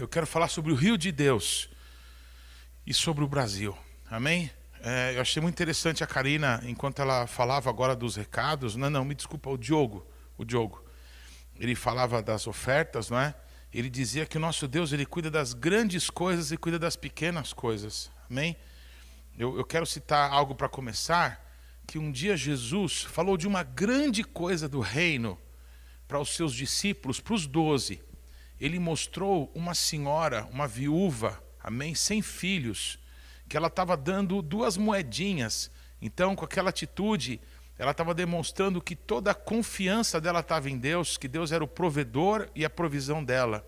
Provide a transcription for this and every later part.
eu quero falar sobre o rio de Deus e sobre o Brasil. Amém? É, eu achei muito interessante a Karina, enquanto ela falava agora dos recados. Não, não, me desculpa, o Diogo. O Diogo. Ele falava das ofertas, não é? Ele dizia que o nosso Deus ele cuida das grandes coisas e cuida das pequenas coisas. Amém? Eu, eu quero citar algo para começar. Que um dia Jesus falou de uma grande coisa do reino para os seus discípulos, para os doze ele mostrou uma senhora, uma viúva, amém, sem filhos, que ela estava dando duas moedinhas. Então, com aquela atitude, ela estava demonstrando que toda a confiança dela estava em Deus, que Deus era o provedor e a provisão dela.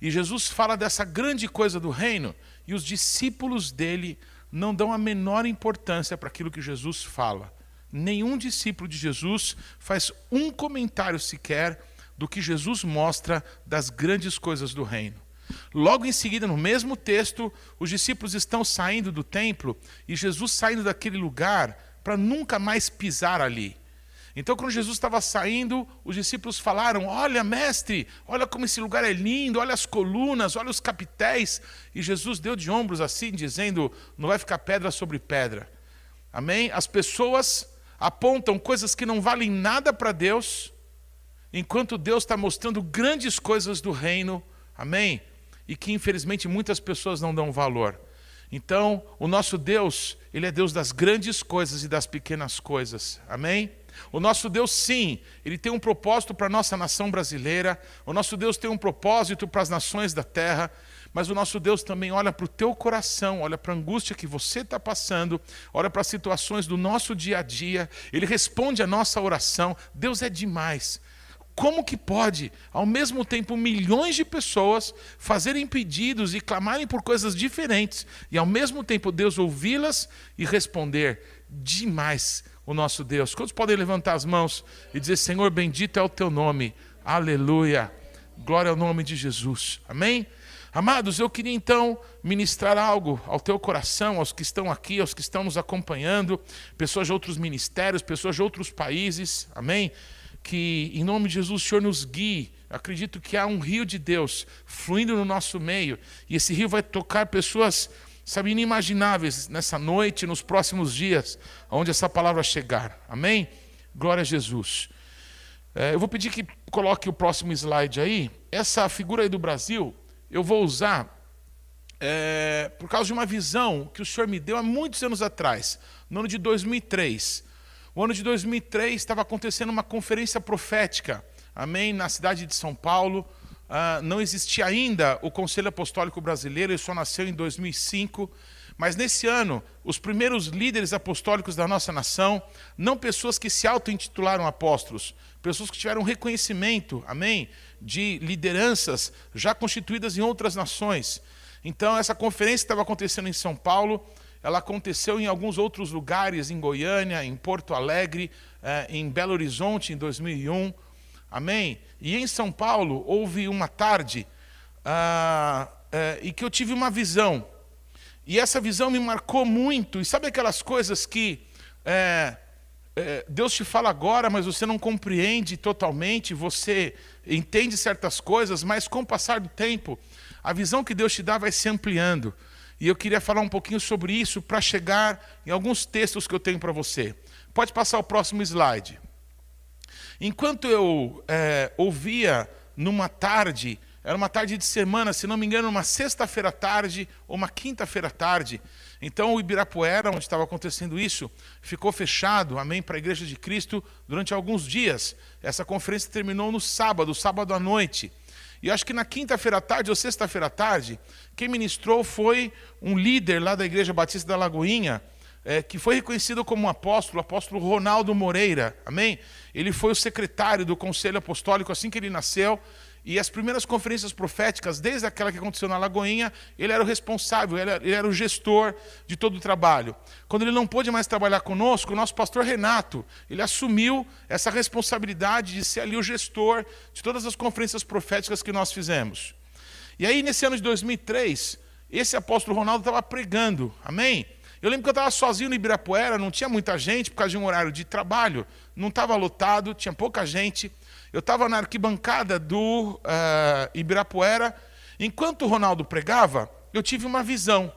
E Jesus fala dessa grande coisa do reino, e os discípulos dele não dão a menor importância para aquilo que Jesus fala. Nenhum discípulo de Jesus faz um comentário sequer do que Jesus mostra das grandes coisas do reino. Logo em seguida, no mesmo texto, os discípulos estão saindo do templo e Jesus saindo daquele lugar para nunca mais pisar ali. Então, quando Jesus estava saindo, os discípulos falaram: Olha, mestre, olha como esse lugar é lindo, olha as colunas, olha os capitéis. E Jesus deu de ombros assim, dizendo: Não vai ficar pedra sobre pedra. Amém? As pessoas apontam coisas que não valem nada para Deus enquanto Deus está mostrando grandes coisas do reino, amém? E que infelizmente muitas pessoas não dão valor. Então, o nosso Deus, Ele é Deus das grandes coisas e das pequenas coisas, amém? O nosso Deus, sim, Ele tem um propósito para a nossa nação brasileira, o nosso Deus tem um propósito para as nações da terra, mas o nosso Deus também olha para o teu coração, olha para a angústia que você está passando, olha para as situações do nosso dia a dia, Ele responde a nossa oração. Deus é demais. Como que pode, ao mesmo tempo, milhões de pessoas fazerem pedidos e clamarem por coisas diferentes, e ao mesmo tempo Deus ouvi-las e responder? Demais o nosso Deus. Quantos podem levantar as mãos e dizer: Senhor, bendito é o teu nome, aleluia, glória ao nome de Jesus, amém? Amados, eu queria então ministrar algo ao teu coração, aos que estão aqui, aos que estão nos acompanhando, pessoas de outros ministérios, pessoas de outros países, amém? Que, em nome de Jesus, o Senhor nos guie. acredito que há um rio de Deus fluindo no nosso meio, e esse rio vai tocar pessoas, sabe, inimagináveis nessa noite, nos próximos dias, onde essa palavra chegar. Amém? Glória a Jesus. É, eu vou pedir que coloque o próximo slide aí. Essa figura aí do Brasil, eu vou usar é, por causa de uma visão que o Senhor me deu há muitos anos atrás, no ano de 2003. O ano de 2003 estava acontecendo uma conferência profética, amém, na cidade de São Paulo. Uh, não existia ainda o Conselho Apostólico Brasileiro, ele só nasceu em 2005. Mas nesse ano, os primeiros líderes apostólicos da nossa nação, não pessoas que se auto-intitularam apóstolos, pessoas que tiveram reconhecimento, amém, de lideranças já constituídas em outras nações. Então, essa conferência estava acontecendo em São Paulo, ela aconteceu em alguns outros lugares, em Goiânia, em Porto Alegre, eh, em Belo Horizonte, em 2001. Amém? E em São Paulo, houve uma tarde ah, eh, e que eu tive uma visão. E essa visão me marcou muito. E sabe aquelas coisas que eh, Deus te fala agora, mas você não compreende totalmente, você entende certas coisas, mas com o passar do tempo, a visão que Deus te dá vai se ampliando. E eu queria falar um pouquinho sobre isso para chegar em alguns textos que eu tenho para você. Pode passar o próximo slide. Enquanto eu é, ouvia numa tarde, era uma tarde de semana, se não me engano, uma sexta-feira tarde ou uma quinta-feira tarde. Então o Ibirapuera, onde estava acontecendo isso, ficou fechado, amém, para a Igreja de Cristo durante alguns dias. Essa conferência terminou no sábado, sábado à noite. E acho que na quinta-feira à tarde ou sexta-feira à tarde, quem ministrou foi um líder lá da Igreja Batista da Lagoinha, é, que foi reconhecido como um apóstolo, o apóstolo Ronaldo Moreira, amém? Ele foi o secretário do Conselho Apostólico assim que ele nasceu, e as primeiras conferências proféticas, desde aquela que aconteceu na Lagoinha, ele era o responsável, ele era, ele era, o gestor de todo o trabalho. Quando ele não pôde mais trabalhar conosco, o nosso pastor Renato, ele assumiu essa responsabilidade de ser ali o gestor de todas as conferências proféticas que nós fizemos. E aí, nesse ano de 2003, esse apóstolo Ronaldo estava pregando, amém? Eu lembro que eu estava sozinho no Ibirapuera, não tinha muita gente por causa de um horário de trabalho, não estava lotado, tinha pouca gente. Eu estava na arquibancada do uh, Ibirapuera Enquanto o Ronaldo pregava, eu tive uma visão.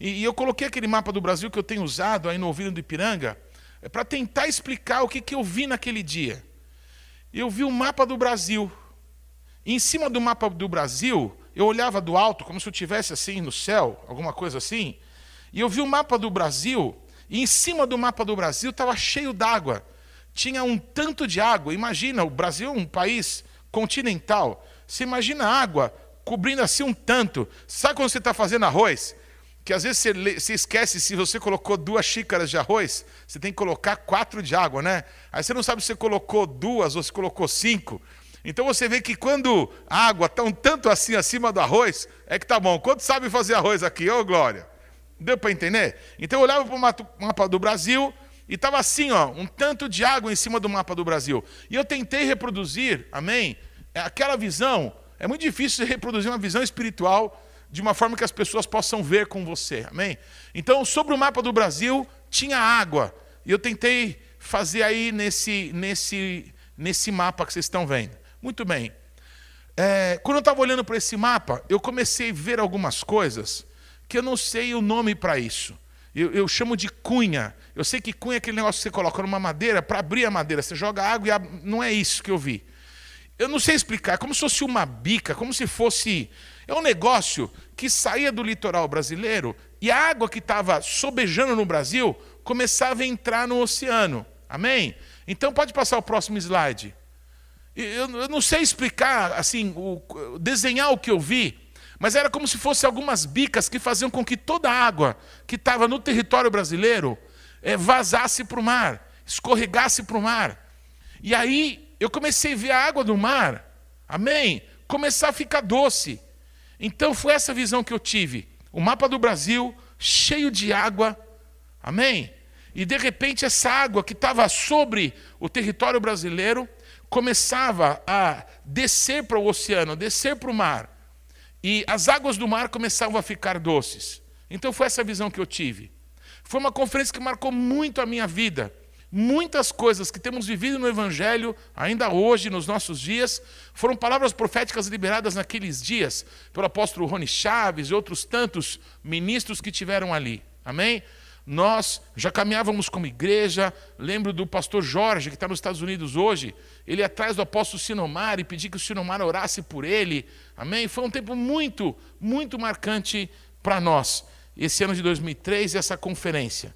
E, e eu coloquei aquele mapa do Brasil que eu tenho usado aí no ouvido do Ipiranga, é para tentar explicar o que, que eu vi naquele dia. Eu vi o mapa do Brasil. E em cima do mapa do Brasil, eu olhava do alto, como se eu estivesse assim no céu, alguma coisa assim, e eu vi o mapa do Brasil, e em cima do mapa do Brasil estava cheio d'água. Tinha um tanto de água. Imagina, o Brasil é um país continental. Você imagina água cobrindo assim um tanto. Sabe quando você está fazendo arroz? Que às vezes você, você, esquece se você colocou duas xícaras de arroz, você tem que colocar quatro de água, né? Aí você não sabe se você colocou duas ou se colocou cinco. Então você vê que quando a água está um tanto assim acima do arroz, é que tá bom. Quanto sabe fazer arroz aqui? Ô, Glória! Deu para entender? Então eu olhava para o mapa do Brasil e estava assim, ó, um tanto de água em cima do mapa do Brasil. E eu tentei reproduzir, amém? É aquela visão. É muito difícil reproduzir uma visão espiritual de uma forma que as pessoas possam ver com você, amém? Então, sobre o mapa do Brasil, tinha água. E eu tentei fazer aí nesse, nesse, nesse mapa que vocês estão vendo. Muito bem. É, quando eu estava olhando para esse mapa, eu comecei a ver algumas coisas que eu não sei o nome para isso. Eu, eu, chamo de cunha. Eu sei que cunha é aquele negócio que você coloca numa madeira para abrir a madeira. Você joga água e a... não é isso que eu vi. Eu não sei explicar, é como se fosse uma bica, como se fosse. É um negócio que saía do litoral brasileiro e a água que estava sobejando no Brasil começava a entrar no oceano. Amém? Então pode passar o próximo slide. Eu, eu não sei explicar, assim, o, desenhar o que eu vi, mas era como se fosse algumas bicas que faziam com que toda a água que estava no território brasileiro é, vazasse para o mar, escorregasse para o mar. E aí eu comecei a ver a água do mar, amém? Começar a ficar doce. Então foi essa visão que eu tive. O mapa do Brasil cheio de água, amém? E de repente essa água que estava sobre o território brasileiro começava a descer para o oceano, descer para o mar. E as águas do mar começavam a ficar doces. Então foi essa visão que eu tive. Foi uma conferência que marcou muito a minha vida. Muitas coisas que temos vivido no Evangelho, ainda hoje, nos nossos dias, foram palavras proféticas liberadas naqueles dias pelo apóstolo Rony Chaves e outros tantos ministros que tiveram ali. Amém? Nós já caminhávamos como igreja. Lembro do pastor Jorge, que está nos Estados Unidos hoje. Ele atrás do apóstolo Sinomar e pedir que o Sinomar orasse por ele. Amém? Foi um tempo muito, muito marcante para nós. Esse ano de 2003 e essa conferência.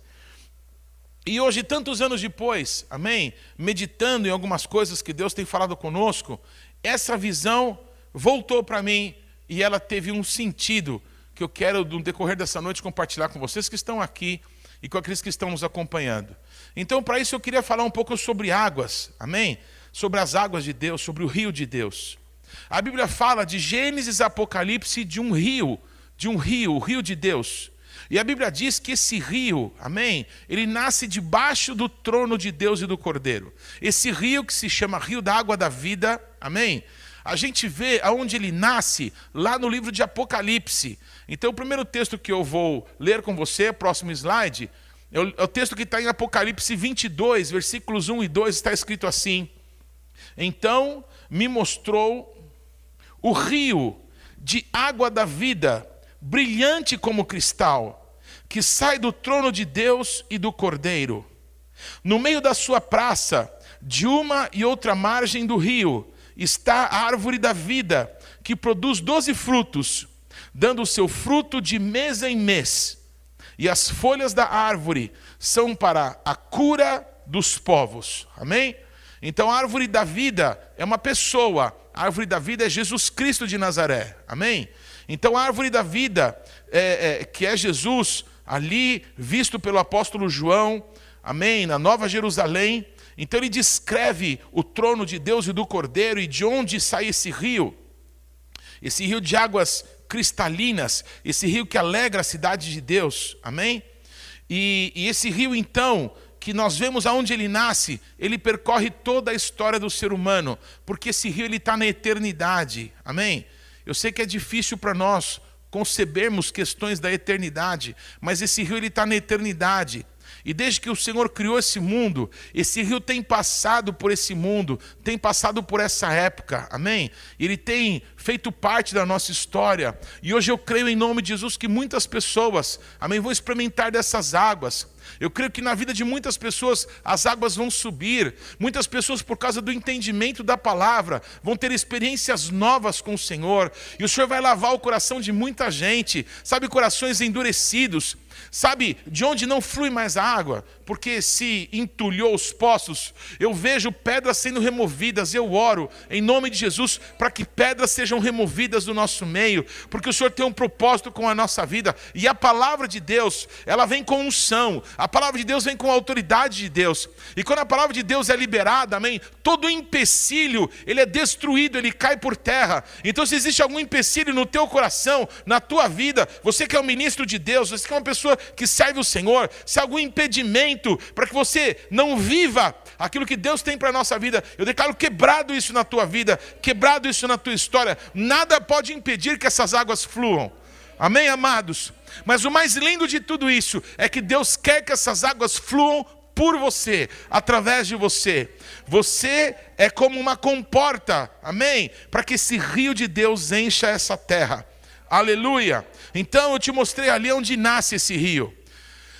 E hoje, tantos anos depois, amém? Meditando em algumas coisas que Deus tem falado conosco, essa visão voltou para mim e ela teve um sentido que eu quero, no decorrer dessa noite, compartilhar com vocês que estão aqui e com aqueles que estão nos acompanhando. Então, para isso, eu queria falar um pouco sobre águas, amém? Sobre as águas de Deus, sobre o rio de Deus. A Bíblia fala de Gênesis Apocalipse de um rio, de um rio, o rio de Deus. E a Bíblia diz que esse rio, amém, ele nasce debaixo do trono de Deus e do Cordeiro. Esse rio que se chama Rio da Água da Vida, amém? A gente vê aonde ele nasce lá no livro de Apocalipse. Então, o primeiro texto que eu vou ler com você, próximo slide, é o, é texto que está em Apocalipse 22, versículos 1 e 2, está escrito assim: Então me mostrou o rio de água da vida, brilhante como cristal, que sai do trono de Deus e do Cordeiro. No meio da sua praça, de uma e outra margem do rio, está a árvore da vida, que produz doze frutos dando o seu fruto de mês em mês. E as folhas da árvore são para a cura dos povos. Amém? Então a árvore da vida é uma pessoa. A árvore da vida é Jesus Cristo de Nazaré. Amém? Então a árvore da vida, é, é, que é Jesus, ali visto pelo apóstolo João, amém? Na Nova Jerusalém. Então ele descreve o trono de Deus e do Cordeiro e de onde sai esse rio. Esse rio de águas cristalinas, esse rio que alegra a cidade de Deus, amém? E, e esse rio, então, que nós vemos aonde ele nasce, ele percorre toda a história do ser humano, porque esse rio ele está na eternidade, amém? Eu sei que é difícil para nós concebermos questões da eternidade, mas esse rio ele está na eternidade. E desde que o Senhor criou esse mundo, esse rio tem passado por esse mundo, tem passado por essa época, amém? Ele tem feito parte da nossa história. E hoje eu creio em nome de Jesus que muitas pessoas, amém, vão experimentar dessas águas. Eu creio que na vida de muitas pessoas as águas vão subir. Muitas pessoas, por causa do entendimento da palavra, vão ter experiências novas com o Senhor. E o Senhor vai lavar o coração de muita gente, sabe, corações endurecidos Sabe de onde não flui mais a água? Porque se entulhou os poços. Eu vejo pedras sendo removidas. Eu oro em nome de Jesus para que pedras sejam removidas do nosso meio, porque o Senhor tem um propósito com a nossa vida. E a palavra de Deus, ela vem com unção. A palavra de Deus vem com a autoridade de Deus. E quando a palavra de Deus é liberada, amém, todo empecilho, ele é destruído, ele cai por terra. Então se existe algum empecilho no teu coração, na tua vida, você que é um ministro de Deus, você que é uma pessoa pessoa que serve o Senhor, se há algum impedimento para que você não viva aquilo que Deus tem para a nossa vida, eu declaro quebrado isso na tua vida, quebrado isso na tua história. Nada pode impedir que essas águas fluam. Amém, amados? Mas o mais lindo de tudo isso é que Deus quer que essas águas fluam por você, através de você. Você é como uma comporta, amém? Para que esse rio de Deus encha essa terra. Aleluia. Então eu te mostrei ali onde nasce esse rio.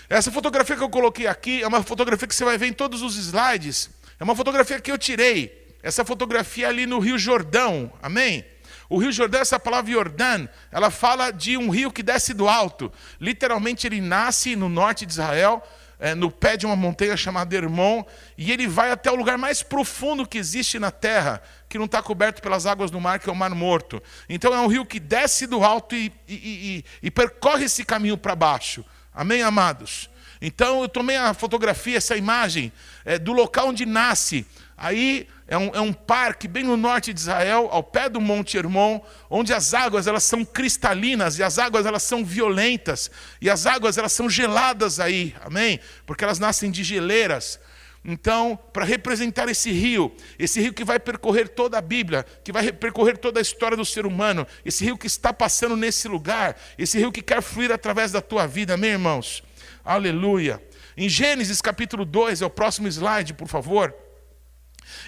Essa fotografia que eu coloquei aqui é uma fotografia que você vai ver em todos os slides. É uma fotografia que eu tirei. Essa fotografia é ali no Rio Jordão. Amém? O Rio Jordão, essa palavra Jordã, ela fala de um rio que desce do alto. Literalmente ele nasce no norte de Israel, é, no pé de uma montanha chamada Hermon, e ele vai até o lugar mais profundo que existe na terra, que não está coberto pelas águas do mar, que é o Mar Morto. Então é um rio que desce do alto e, e, e, e percorre esse caminho para baixo. Amém, amados? Então eu tomei a fotografia, essa imagem, é, do local onde nasce. Aí é um, é um, parque bem no norte de Israel, ao pé do Monte Hermon, onde as águas elas são cristalinas e as águas elas são violentas e as águas elas são geladas aí, amém? Porque elas nascem de geleiras. Então, para representar esse rio, esse rio que vai percorrer toda a Bíblia, que vai percorrer toda a história do ser humano, esse rio que está passando nesse lugar, esse rio que quer fluir através da tua vida, amém, irmãos? Aleluia. Em Gênesis capítulo 2, é o próximo slide, por favor.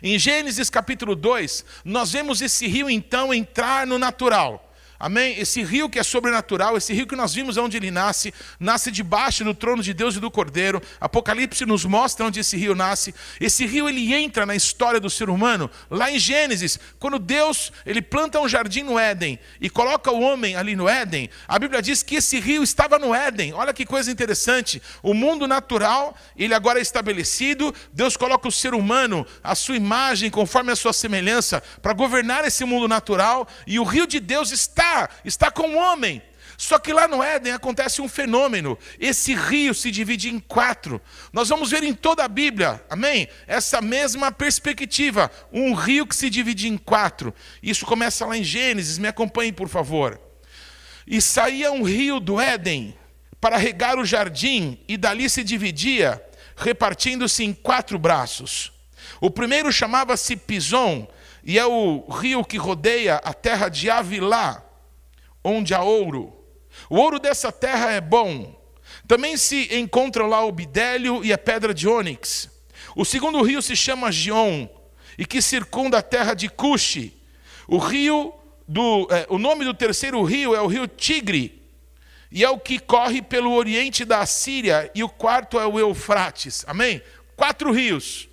Em Gênesis capítulo 2, nós vemos esse rio então entrar no natural. Amém? Esse rio que é sobrenatural, esse rio que nós vimos onde ele nasce, nasce debaixo do trono de Deus e do Cordeiro. Apocalipse nos mostra onde esse rio nasce. Esse rio ele entra na história do ser humano, lá em Gênesis, quando Deus, ele planta um jardim no Éden e coloca o homem ali no Éden. A Bíblia diz que esse rio estava no Éden. Olha que coisa interessante. O mundo natural, ele agora é estabelecido. Deus coloca o ser humano, a sua imagem, conforme a sua semelhança, para governar esse mundo natural, e o rio de Deus está está com o homem. Só que lá no Éden acontece um fenômeno. Esse rio se divide em quatro. Nós vamos ver em toda a Bíblia, amém? Essa mesma perspectiva. Um rio que se divide em quatro. Isso começa lá em Gênesis, me acompanhe, por favor. E saía um rio do Éden para regar o jardim, e dali se dividia, repartindo-se em quatro braços. O primeiro chamava-se Pison, e é o rio que rodeia a terra de Avilá onde há ouro. O ouro dessa terra é bom. Também se encontra lá o bidélio e a pedra de ônix. O segundo rio se chama Gion, e que circunda a terra de Cuxi. O rio do, é, o nome do terceiro rio é o rio Tigre, e é o que corre pelo oriente da Síria, e o quarto é o Eufrates. Amém? Quatro rios.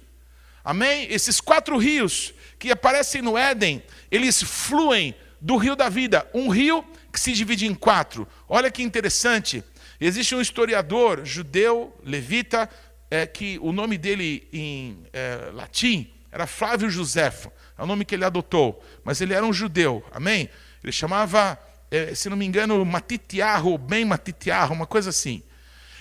Amém? Esses quatro rios que aparecem no Éden, eles fluem do rio da vida, um rio que se divide em quatro. Olha que interessante. Existe um historiador judeu, levita, é, que o nome dele em é, latim era Flávio Josefo, é o nome que ele adotou, mas ele era um judeu, amém? Ele chamava, é, se não me engano, Matitiarro, ou bem Matitiarro, uma coisa assim.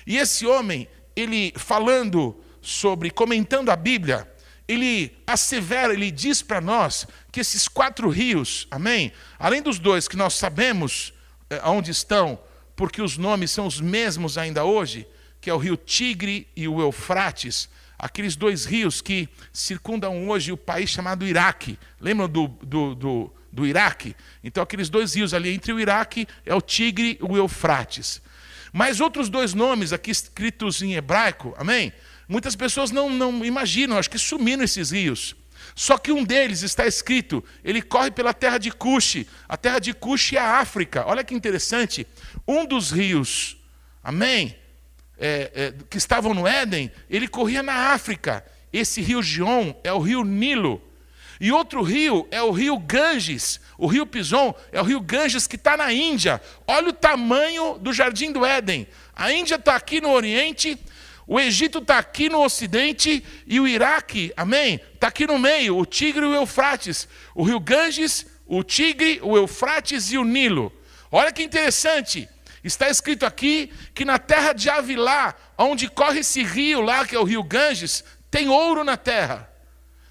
E esse homem, ele falando sobre, comentando a Bíblia, ele assevera, ele diz para nós que esses quatro rios, amém? Além dos dois que nós sabemos é, onde estão, porque os nomes são os mesmos ainda hoje, que é o rio Tigre e o Eufrates, aqueles dois rios que circundam hoje o país chamado Iraque. Lembram do, do, do, do Iraque? Então, aqueles dois rios ali entre o Iraque é o Tigre e o Eufrates. Mas outros dois nomes aqui escritos em hebraico, amém? Muitas pessoas não, não imaginam, acho que sumiram esses rios. Só que um deles está escrito, ele corre pela terra de Cuxi. A terra de Cuxi é a África. Olha que interessante. Um dos rios, amém? É, é, que estavam no Éden, ele corria na África. Esse rio Gion é o rio Nilo. E outro rio é o rio Ganges. O rio Pison é o rio Ganges que está na Índia. Olha o tamanho do jardim do Éden. A Índia está aqui no Oriente, o Egito está aqui no Ocidente e o Iraque, amém? Está aqui no meio, o Tigre e o Eufrates. O rio Ganges, o Tigre, o Eufrates e o Nilo. Olha que interessante. Está escrito aqui que na terra de Avilá, onde corre esse rio lá, que é o rio Ganges, tem ouro na terra.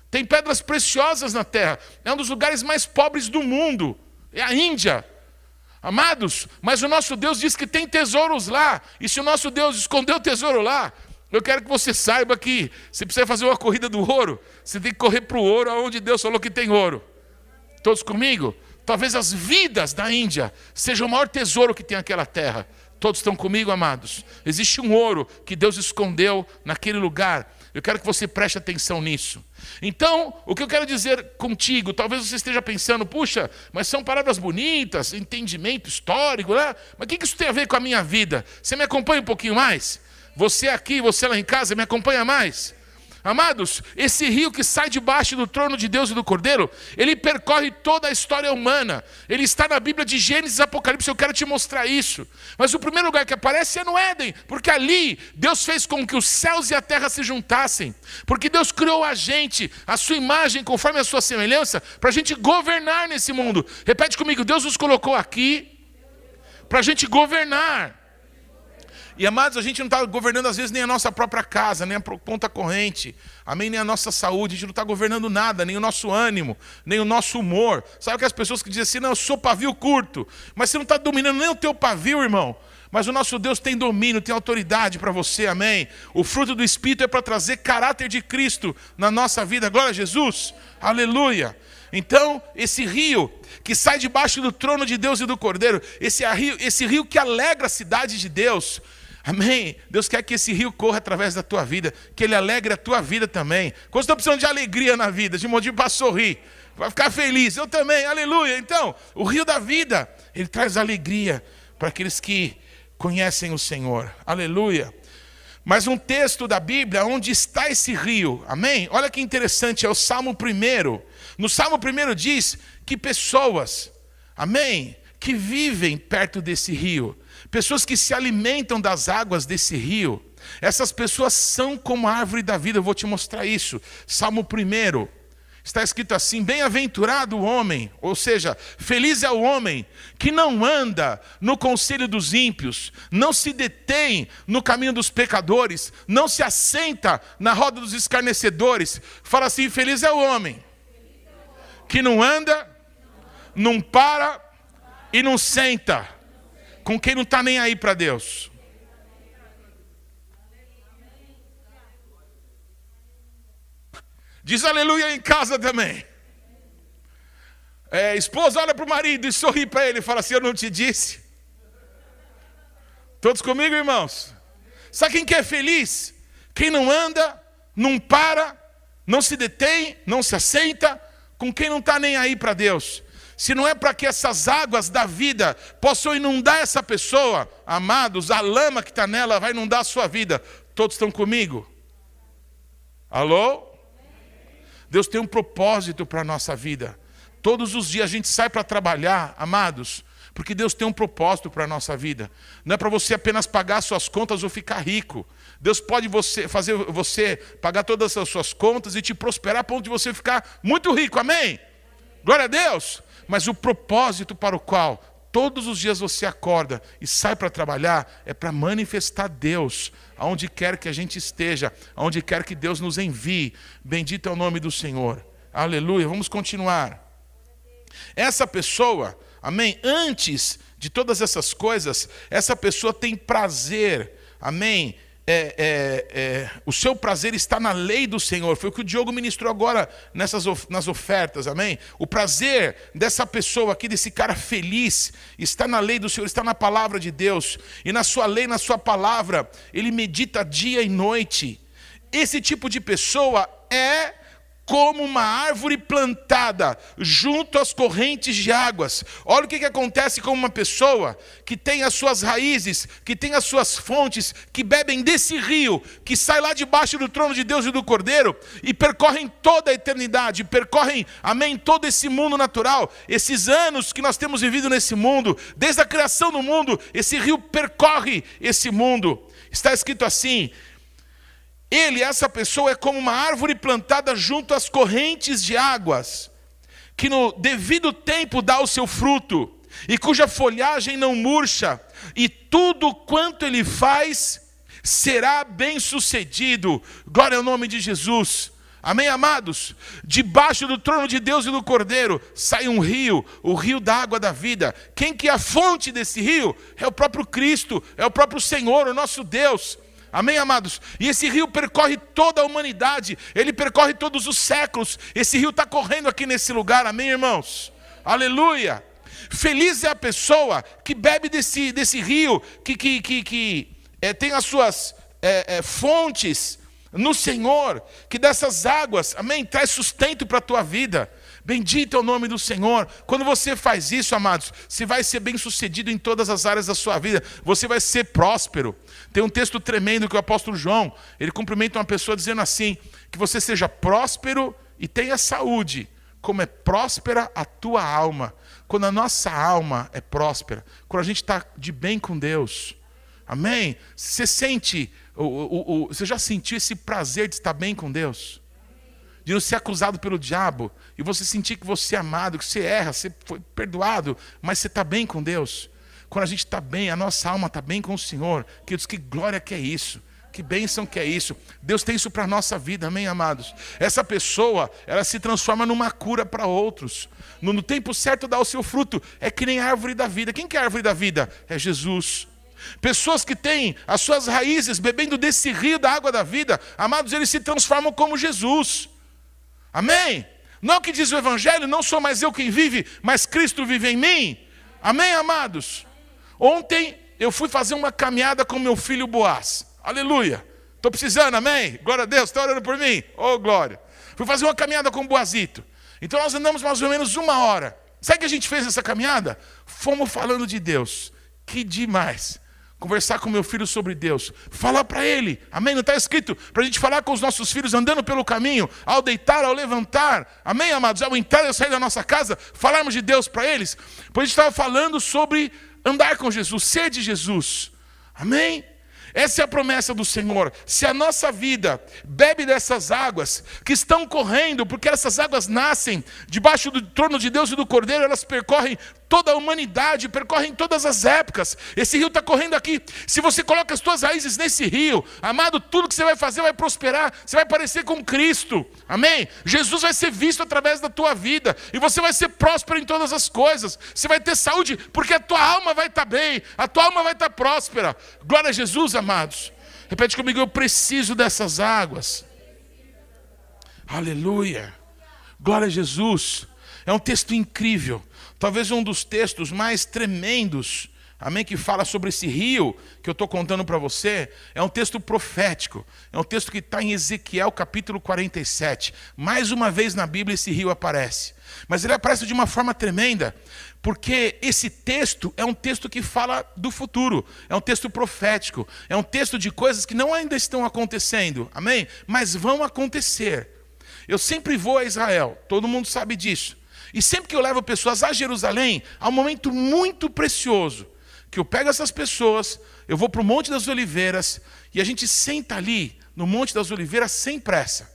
Tem pedras preciosas na terra. É um dos lugares mais pobres do mundo. É a Índia. Amados, mas o nosso Deus diz que tem tesouros lá. E se o nosso Deus escondeu o tesouro lá, eu quero que você saiba que se precisa fazer uma corrida do ouro, você tem que correr para o ouro aonde Deus falou que tem ouro. Todos comigo? Talvez as vidas da Índia sejam o maior tesouro que tem aquela terra. Todos estão comigo, amados? Existe um ouro que Deus escondeu naquele lugar. Eu quero que você preste atenção nisso. Então, o que eu quero dizer contigo, talvez você esteja pensando, puxa, mas são palavras bonitas, entendimento histórico, né? mas o que isso tem a ver com a minha vida? Você me acompanha um pouquinho mais? Você aqui, você lá em casa, me acompanha mais? Amados, esse rio que sai debaixo do trono de Deus e do Cordeiro, ele percorre toda a história humana. Ele está na Bíblia de Gênesis e Apocalipse, eu quero te mostrar isso. Mas o primeiro lugar que aparece é no Éden, porque ali Deus fez com que os céus e a terra se juntassem. Porque Deus criou a gente, a sua imagem, conforme a sua semelhança, para a gente governar nesse mundo. Repete comigo: Deus nos colocou aqui para a gente governar. E amados, a gente não está governando às vezes nem a nossa própria casa, nem a ponta corrente, amém? Nem a nossa saúde, a gente não está governando nada, nem o nosso ânimo, nem o nosso humor. Sabe que as pessoas que dizem assim, não, eu sou pavio curto, mas você não está dominando nem o teu pavio, irmão. Mas o nosso Deus tem domínio, tem autoridade para você, amém? O fruto do Espírito é para trazer caráter de Cristo na nossa vida, glória a Jesus, aleluia. Então, esse rio que sai debaixo do trono de Deus e do Cordeiro, esse rio, esse rio que alegra a cidade de Deus, Amém? Deus quer que esse rio corra através da tua vida, que ele alegre a tua vida também. Quando estão precisando de alegria na vida, de motivo para sorrir, para ficar feliz, eu também, aleluia. Então, o rio da vida, ele traz alegria para aqueles que conhecem o Senhor, aleluia. Mas um texto da Bíblia, onde está esse rio, amém? Olha que interessante, é o Salmo 1. No Salmo 1 diz que pessoas, amém, que vivem perto desse rio, pessoas que se alimentam das águas desse rio. Essas pessoas são como a árvore da vida, eu vou te mostrar isso. Salmo 1. Está escrito assim: Bem-aventurado o homem, ou seja, feliz é o homem que não anda no conselho dos ímpios, não se detém no caminho dos pecadores, não se assenta na roda dos escarnecedores. Fala assim: Feliz é o homem que não anda, não para e não senta com quem não está nem aí para Deus. Diz aleluia em casa também. É, esposa olha para o marido e sorri para ele e fala assim: Eu não te disse. Todos comigo, irmãos? Sabe quem quer é feliz? Quem não anda, não para, não se detém, não se assenta, com quem não está nem aí para Deus se não é para que essas águas da vida possam inundar essa pessoa, amados, a lama que está nela vai inundar a sua vida. Todos estão comigo? Alô? Deus tem um propósito para a nossa vida. Todos os dias a gente sai para trabalhar, amados, porque Deus tem um propósito para a nossa vida. Não é para você apenas pagar suas contas ou ficar rico. Deus pode você, fazer você pagar todas as suas contas e te prosperar a ponto de você ficar muito rico. Amém? Glória a Deus mas o propósito para o qual todos os dias você acorda e sai para trabalhar é para manifestar Deus aonde quer que a gente esteja, aonde quer que Deus nos envie. Bendito é o nome do Senhor. Aleluia. Vamos continuar. Essa pessoa, amém, antes de todas essas coisas, essa pessoa tem prazer, amém, é, é, é, o seu prazer está na lei do Senhor. Foi o que o Diogo ministrou agora nessas, nas ofertas, amém? O prazer dessa pessoa aqui, desse cara feliz, está na lei do Senhor, está na palavra de Deus. E na sua lei, na sua palavra, ele medita dia e noite. Esse tipo de pessoa é como uma árvore plantada junto às correntes de águas. Olha o que, que acontece com uma pessoa que tem as suas raízes, que tem as suas fontes, que bebem desse rio, que sai lá debaixo do trono de Deus e do Cordeiro e percorrem toda a eternidade, percorrem, amém, todo esse mundo natural, esses anos que nós temos vivido nesse mundo, desde a criação do mundo, esse rio percorre esse mundo. Está escrito assim: ele, essa pessoa, é como uma árvore plantada junto às correntes de águas, que no devido tempo dá o seu fruto, e cuja folhagem não murcha, e tudo quanto ele faz será bem sucedido. Glória ao nome de Jesus. Amém, amados? Debaixo do trono de Deus e do Cordeiro sai um rio, o rio da água da vida. Quem que é a fonte desse rio? É o próprio Cristo, é o próprio Senhor, o nosso Deus. Amém, amados? E esse rio percorre toda a humanidade, ele percorre todos os séculos. Esse rio está correndo aqui nesse lugar, amém, irmãos? Aleluia! Feliz é a pessoa que bebe desse, desse rio, que, que, que, que é, tem as suas é, é, fontes no Senhor, que dessas águas, amém, traz sustento para a tua vida. Bendito é o nome do Senhor. Quando você faz isso, amados, você vai ser bem sucedido em todas as áreas da sua vida. Você vai ser próspero. Tem um texto tremendo que o apóstolo João, ele cumprimenta uma pessoa dizendo assim: que você seja próspero e tenha saúde, como é próspera a tua alma. Quando a nossa alma é próspera, quando a gente está de bem com Deus, amém? Você sente, você já sentiu esse prazer de estar bem com Deus? De não ser acusado pelo diabo, e você sentir que você é amado, que você erra, você foi perdoado, mas você está bem com Deus. Quando a gente está bem, a nossa alma está bem com o Senhor, queridos, que glória que é isso. Que bênção que é isso. Deus tem isso para a nossa vida, amém, amados? Essa pessoa, ela se transforma numa cura para outros. No, no, tempo certo dá o seu fruto. É que nem a árvore da vida. Quem que é a árvore da vida? É Jesus. Pessoas que têm as suas raízes bebendo desse rio da água da vida, amados, eles se transformam como Jesus. Amém? Não que diz o Evangelho, não sou mais eu quem vive, mas Cristo vive em mim. Amém, amados? Ontem eu fui fazer uma caminhada com meu filho Boaz. Aleluia. Estou precisando, amém? Glória a Deus, está orando por mim? Oh, glória. Fui fazer uma caminhada com o Boazito. Então nós andamos mais ou menos uma hora. Sabe o que a gente fez nessa caminhada? Fomos falando de Deus. Que demais conversar com meu filho sobre Deus, falar para ele, amém? Não está escrito para a gente falar com os nossos filhos andando pelo caminho, ao deitar, ao levantar, amém, amados? Ao entrar e sair da nossa casa, falarmos de Deus para eles, pois a gente estava falando sobre andar com Jesus, ser de Jesus, amém? Essa é a promessa do Senhor. Se a nossa vida bebe dessas águas que estão correndo, porque essas águas nascem debaixo do trono de Deus e do Cordeiro, elas percorrem toda a humanidade, percorrem todas as épocas. Esse rio está correndo aqui. Se você coloca as suas raízes nesse rio, amado, tudo que você vai fazer vai prosperar. Você vai parecer com Cristo. Amém? Jesus vai ser visto através da tua vida. E você vai ser próspero em todas as coisas. Você vai ter saúde, porque a tua alma vai estar tá bem, a tua alma vai estar tá próspera. Glória a Jesus, amados. Repete comigo, eu preciso dessas águas. Aleluia. Glória a Jesus. É um texto incrível. Talvez um dos textos mais tremendos, amém, que fala sobre esse rio que eu estou contando para você, é um texto profético. É um texto que está em Ezequiel capítulo 47. Mais uma vez na Bíblia esse rio aparece. Mas ele aparece de uma forma tremenda, porque esse texto é um texto que fala do futuro, é um texto profético, é um texto de coisas que não ainda estão acontecendo, amém? Mas vão acontecer. Eu sempre vou a Israel, todo mundo sabe disso. E sempre que eu levo pessoas a Jerusalém, há um momento muito precioso, que eu pego essas pessoas, eu vou para o Monte das Oliveiras e a gente senta ali no Monte das Oliveiras sem pressa,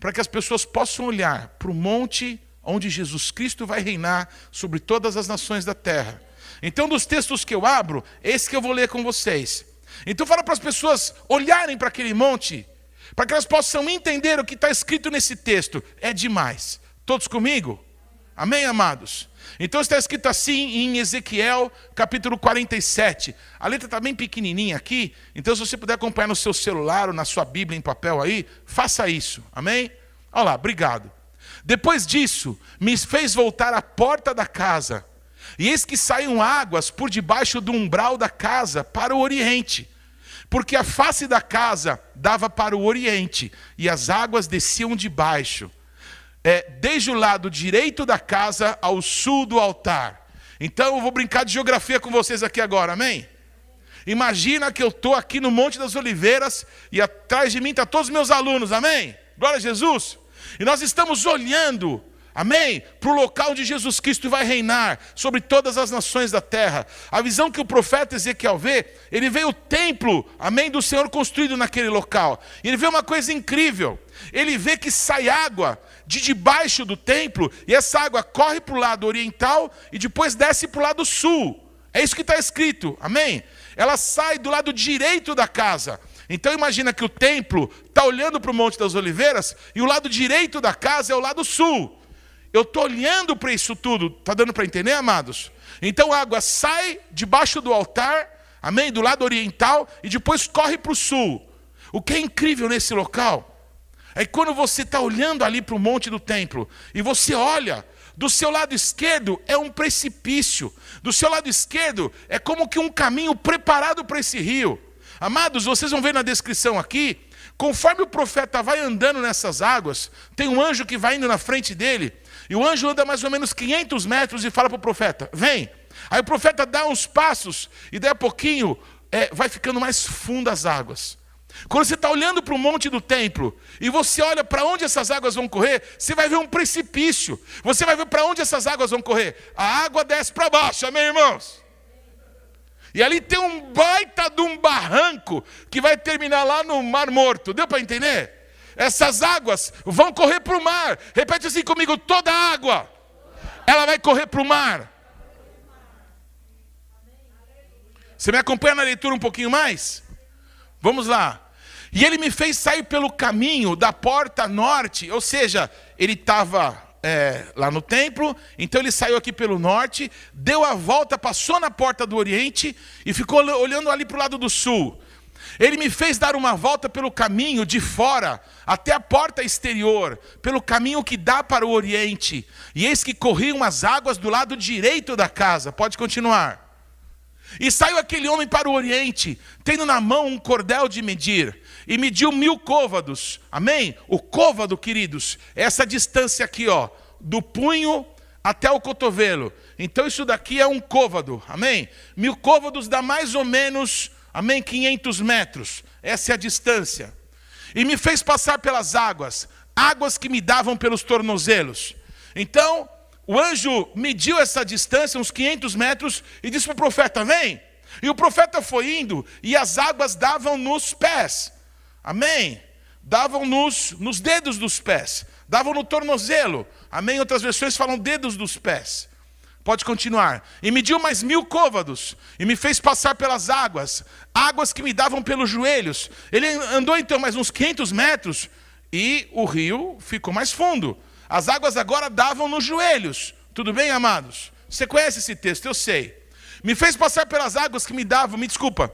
para que as pessoas possam olhar para o monte onde Jesus Cristo vai reinar sobre todas as nações da terra. Então, dos textos que eu abro, esse que eu vou ler com vocês. Então, fala para as pessoas olharem para aquele monte, para que elas possam entender o que está escrito nesse texto. É demais. Todos comigo? Amém, amados? Então está escrito assim em Ezequiel capítulo 47. A letra está bem pequenininha aqui, então se você puder acompanhar no seu celular ou na sua Bíblia em papel aí, faça isso. Amém? Olha lá, obrigado. Depois disso, me fez voltar à porta da casa, e eis que saíam águas por debaixo do umbral da casa para o oriente, porque a face da casa dava para o oriente, e as águas desciam de baixo é, desde o lado direito da casa ao sul do altar. Então eu vou brincar de geografia com vocês aqui agora, amém? Imagina que eu estou aqui no Monte das Oliveiras e atrás de mim estão tá todos os meus alunos, amém? Glória a Jesus. E nós estamos olhando Amém? Para o local onde Jesus Cristo vai reinar sobre todas as nações da terra. A visão que o profeta Ezequiel vê, ele vê o templo, amém, do Senhor construído naquele local. Ele vê uma coisa incrível. Ele vê que sai água de debaixo do templo, e essa água corre para o lado oriental e depois desce para o lado sul. É isso que está escrito, amém? Ela sai do lado direito da casa. Então imagina que o templo está olhando para o Monte das Oliveiras e o lado direito da casa é o lado sul. Eu estou olhando para isso tudo, está dando para entender, amados? Então a água sai debaixo do altar, amém? Do lado oriental, e depois corre para o sul. O que é incrível nesse local é que quando você está olhando ali para o monte do templo, e você olha, do seu lado esquerdo é um precipício, do seu lado esquerdo é como que um caminho preparado para esse rio. Amados, vocês vão ver na descrição aqui, conforme o profeta vai andando nessas águas, tem um anjo que vai indo na frente dele, e o anjo anda mais ou menos 500 metros e fala para o profeta: Vem. Aí o profeta dá uns passos, e daí a pouquinho é, vai ficando mais fundo as águas. Quando você está olhando para o monte do templo e você olha para onde essas águas vão correr, você vai ver um precipício. Você vai ver para onde essas águas vão correr. A água desce para baixo, amém, irmãos? E ali tem um baita de um barranco que vai terminar lá no Mar Morto. Deu para entender? Essas águas vão correr para o mar. Repete assim comigo: toda água, ela vai correr para o mar. Você me acompanha na leitura um pouquinho mais? Vamos lá. E ele me fez sair pelo caminho da porta norte, ou seja, ele estava é, lá no templo, então ele saiu aqui pelo norte, deu a volta, passou na porta do oriente e ficou olhando ali para o lado do sul. Ele me fez dar uma volta pelo caminho de fora, até a porta exterior, pelo caminho que dá para o oriente. E eis que corriam as águas do lado direito da casa. Pode continuar. E saiu aquele homem para o oriente, tendo na mão um cordel de medir, e mediu mil côvados. Amém? O côvado, queridos, é essa distância aqui, ó, do punho até o cotovelo. Então isso daqui é um côvado. Amém? Mil côvados dá mais ou menos amém? 500 metros, essa é a distância. E me fez passar pelas águas, águas que me davam pelos tornozelos. Então, o anjo mediu essa distância, uns 500 metros, e disse para o profeta: Vem. E o profeta foi indo, e as águas davam nos pés, amém? Davam nos, nos dedos dos pés, davam no tornozelo, amém? Outras versões falam dedos dos pés. Pode continuar. E mediu mais mil côvados, e me fez passar pelas águas, águas que me davam pelos joelhos. Ele andou então mais uns 500 metros, e o rio ficou mais fundo. As águas agora davam nos joelhos. Tudo bem, amados? Você conhece esse texto, eu sei. Me fez passar pelas águas que me davam, me desculpa.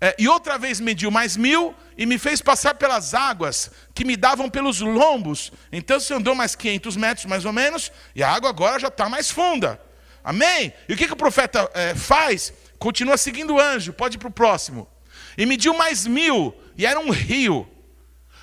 É, e outra vez mediu mais mil e me fez passar pelas águas que me davam pelos lombos. Então você andou mais 500 metros, mais ou menos, e a água agora já está mais funda. Amém? E o que, que o profeta é, faz? Continua seguindo o anjo, pode ir para o próximo. E mediu mais mil, e era um rio,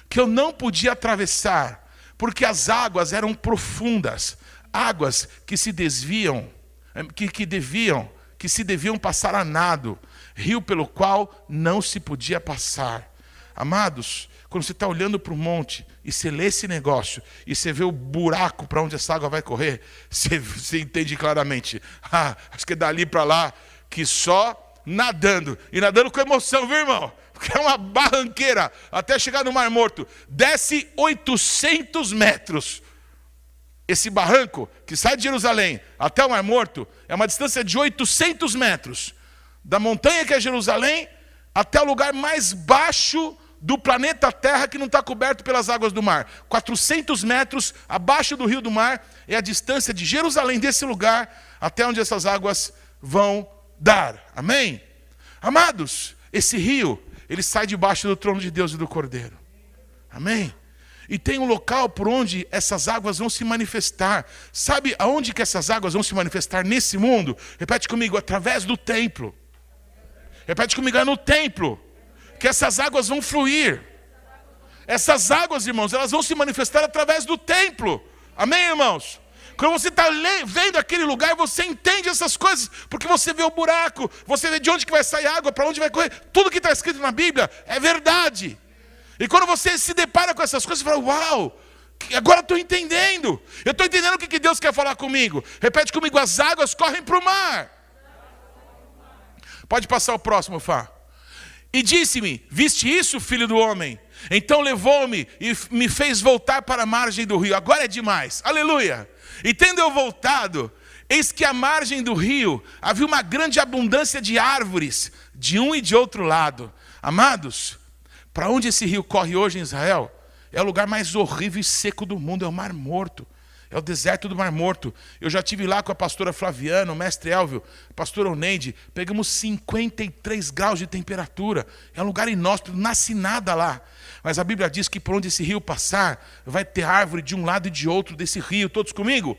que eu não podia atravessar, porque as águas eram profundas, águas que se desviam, é, que, que deviam, que se deviam passar a nado, rio pelo qual não se podia passar. Amados, quando você está olhando para o monte e você lê esse negócio e você vê o buraco para onde essa água vai correr, você, você entende claramente. Ah, acho que é dali para lá que só nadando. E nadando com emoção, viu, irmão? Porque é uma barranqueira até chegar no Mar Morto. Desce 800 metros. Esse barranco que sai de Jerusalém até o Mar Morto é uma distância de 800 metros. Da montanha que é Jerusalém até o lugar mais baixo do planeta Terra que não está coberto pelas águas do mar. 400 metros abaixo do rio do mar é a distância de Jerusalém, desse lugar, até onde essas águas vão dar. Amém? Amados, esse rio, ele sai debaixo do trono de Deus e do Cordeiro. Amém? E tem um local por onde essas águas vão se manifestar. Sabe aonde que essas águas vão se manifestar nesse mundo? Repete comigo, através do templo. Repete comigo, é no templo que essas águas vão fluir. Essas águas, irmãos, elas vão se manifestar através do templo. Amém, irmãos? Quando você está vendo aquele lugar, você entende essas coisas, porque você vê o buraco, você vê de onde que vai sair água, para onde vai correr. Tudo que está escrito na Bíblia é verdade. E quando você se depara com essas coisas, você fala: Uau, agora estou entendendo. Eu estou entendendo o que Deus quer falar comigo. Repete comigo: as águas correm para o mar. Pode passar o próximo, Fá. E disse-me: Viste isso, filho do homem? Então levou-me e me fez voltar para a margem do rio. Agora é demais. Aleluia. E tendo eu voltado, eis que à margem do rio havia uma grande abundância de árvores, de um e de outro lado. Amados, para onde esse rio corre hoje em Israel? É o lugar mais horrível e seco do mundo, é o Mar Morto. É o deserto do Mar Morto. Eu já tive lá com a pastora Flaviana, o mestre Elvio, a pastora Oneide. Pegamos 53 graus de temperatura. É um lugar inóspito, nasce nada lá. Mas a Bíblia diz que por onde esse rio passar, vai ter árvore de um lado e de outro desse rio. Todos comigo?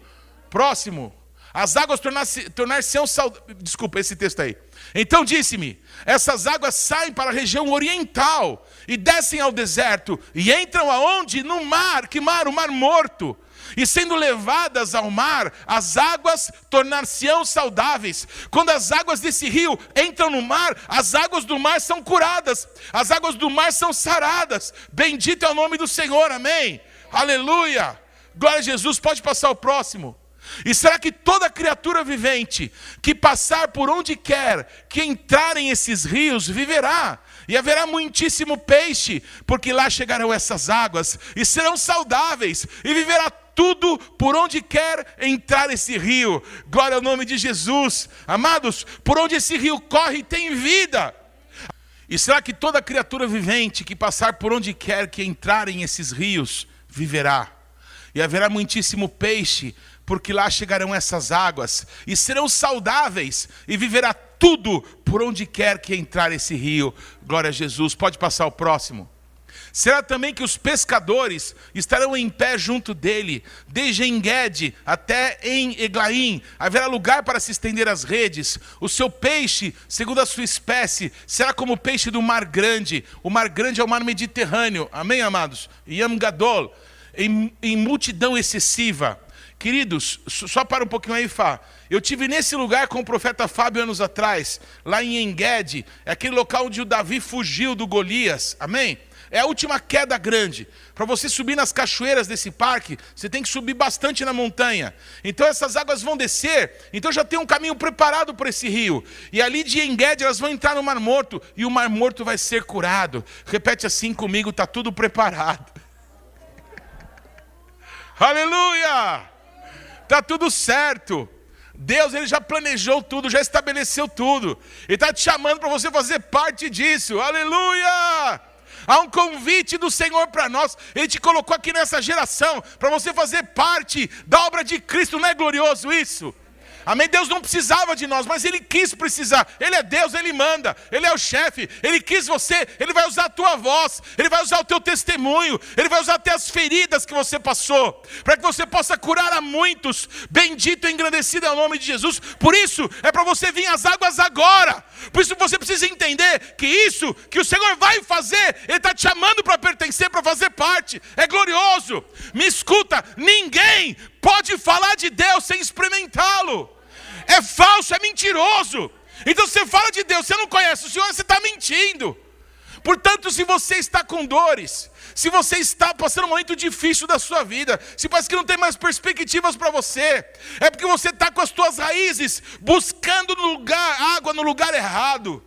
Próximo. As águas tornar-se-ão tornar saudáveis. Desculpa esse texto aí. Então disse-me: essas águas saem para a região oriental e descem ao deserto e entram aonde? No mar. Que mar? O mar morto. E sendo levadas ao mar, as águas tornar-se-ão saudáveis. Quando as águas desse rio entram no mar, as águas do mar são curadas, as águas do mar são saradas. Bendito é o nome do Senhor, amém? Aleluia! Glória a Jesus, pode passar o próximo. E será que toda criatura vivente que passar por onde quer, que entrar em esses rios, viverá? E haverá muitíssimo peixe, porque lá chegarão essas águas, e serão saudáveis, e viverá tudo por onde quer entrar esse rio. Glória ao nome de Jesus. Amados, por onde esse rio corre tem vida. E será que toda criatura vivente que passar por onde quer que entrar em esses rios, viverá? E haverá muitíssimo peixe, porque lá chegarão essas águas, e serão saudáveis, e viverá tudo por onde quer que entrar esse rio. Glória a Jesus. Pode passar o próximo. Será também que os pescadores estarão em pé junto dele, desde Engede até em Eglaim. Haverá lugar para se estender as redes. O seu peixe, segundo a sua espécie, será como o peixe do mar grande. O mar grande é o mar Mediterrâneo. Amém, amados? Yam Gadol. Em, em multidão excessiva. Queridos, só para um pouquinho aí, Fá. Eu tive nesse lugar com o profeta Fábio anos atrás, lá em Engede, é aquele local onde o Davi fugiu do Golias. Amém? É a última queda grande. Para você subir nas cachoeiras desse parque, você tem que subir bastante na montanha. Então essas águas vão descer, então já tem um caminho preparado para esse rio. E ali de Engede elas vão entrar no Mar Morto e o Mar Morto vai ser curado. Repete assim comigo, está tudo preparado. Aleluia! Está tudo certo. Deus ele já planejou tudo, já estabeleceu tudo. Ele está te chamando para você fazer parte disso. Aleluia! Há um convite do Senhor para nós. Ele te colocou aqui nessa geração para você fazer parte da obra de Cristo. Não é glorioso isso? Amém? Deus não precisava de nós, mas Ele quis precisar. Ele é Deus, Ele manda, Ele é o chefe. Ele quis você, Ele vai usar a tua voz, Ele vai usar o teu testemunho, Ele vai usar até as feridas que você passou, para que você possa curar a muitos. Bendito e engrandecido é o nome de Jesus. Por isso, é para você vir às águas agora. Por isso você precisa entender que isso que o Senhor vai fazer, Ele está te chamando para pertencer, para fazer parte. É glorioso. Me escuta, ninguém pode falar de Deus sem experimentá-lo. É falso, é mentiroso. Então você fala de Deus, você não conhece o Senhor, você está mentindo. Portanto, se você está com dores, se você está passando um momento difícil da sua vida, se parece que não tem mais perspectivas para você, é porque você está com as suas raízes buscando no lugar, água no lugar errado.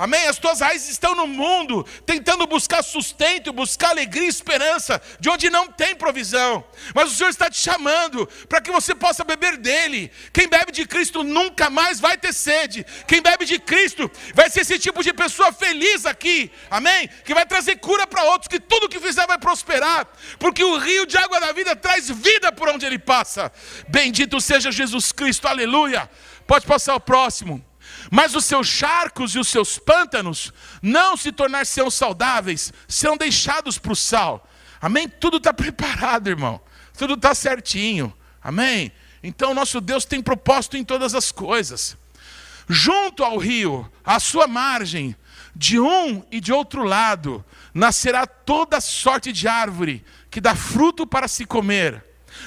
Amém? As tuas raízes estão no mundo, tentando buscar sustento, buscar alegria e esperança, de onde não tem provisão. Mas o Senhor está te chamando para que você possa beber dele. Quem bebe de Cristo nunca mais vai ter sede. Quem bebe de Cristo vai ser esse tipo de pessoa feliz aqui. Amém? Que vai trazer cura para outros, que tudo que fizer vai prosperar. Porque o rio de água da vida traz vida por onde ele passa. Bendito seja Jesus Cristo, aleluia. Pode passar o próximo. Mas os seus charcos e os seus pântanos não se tornar-se-ão saudáveis, serão deixados para o sal. Amém? Tudo está preparado, irmão. Tudo está certinho. Amém? Então, nosso Deus tem propósito em todas as coisas. Junto ao rio, à sua margem, de um e de outro lado, nascerá toda sorte de árvore que dá fruto para se comer.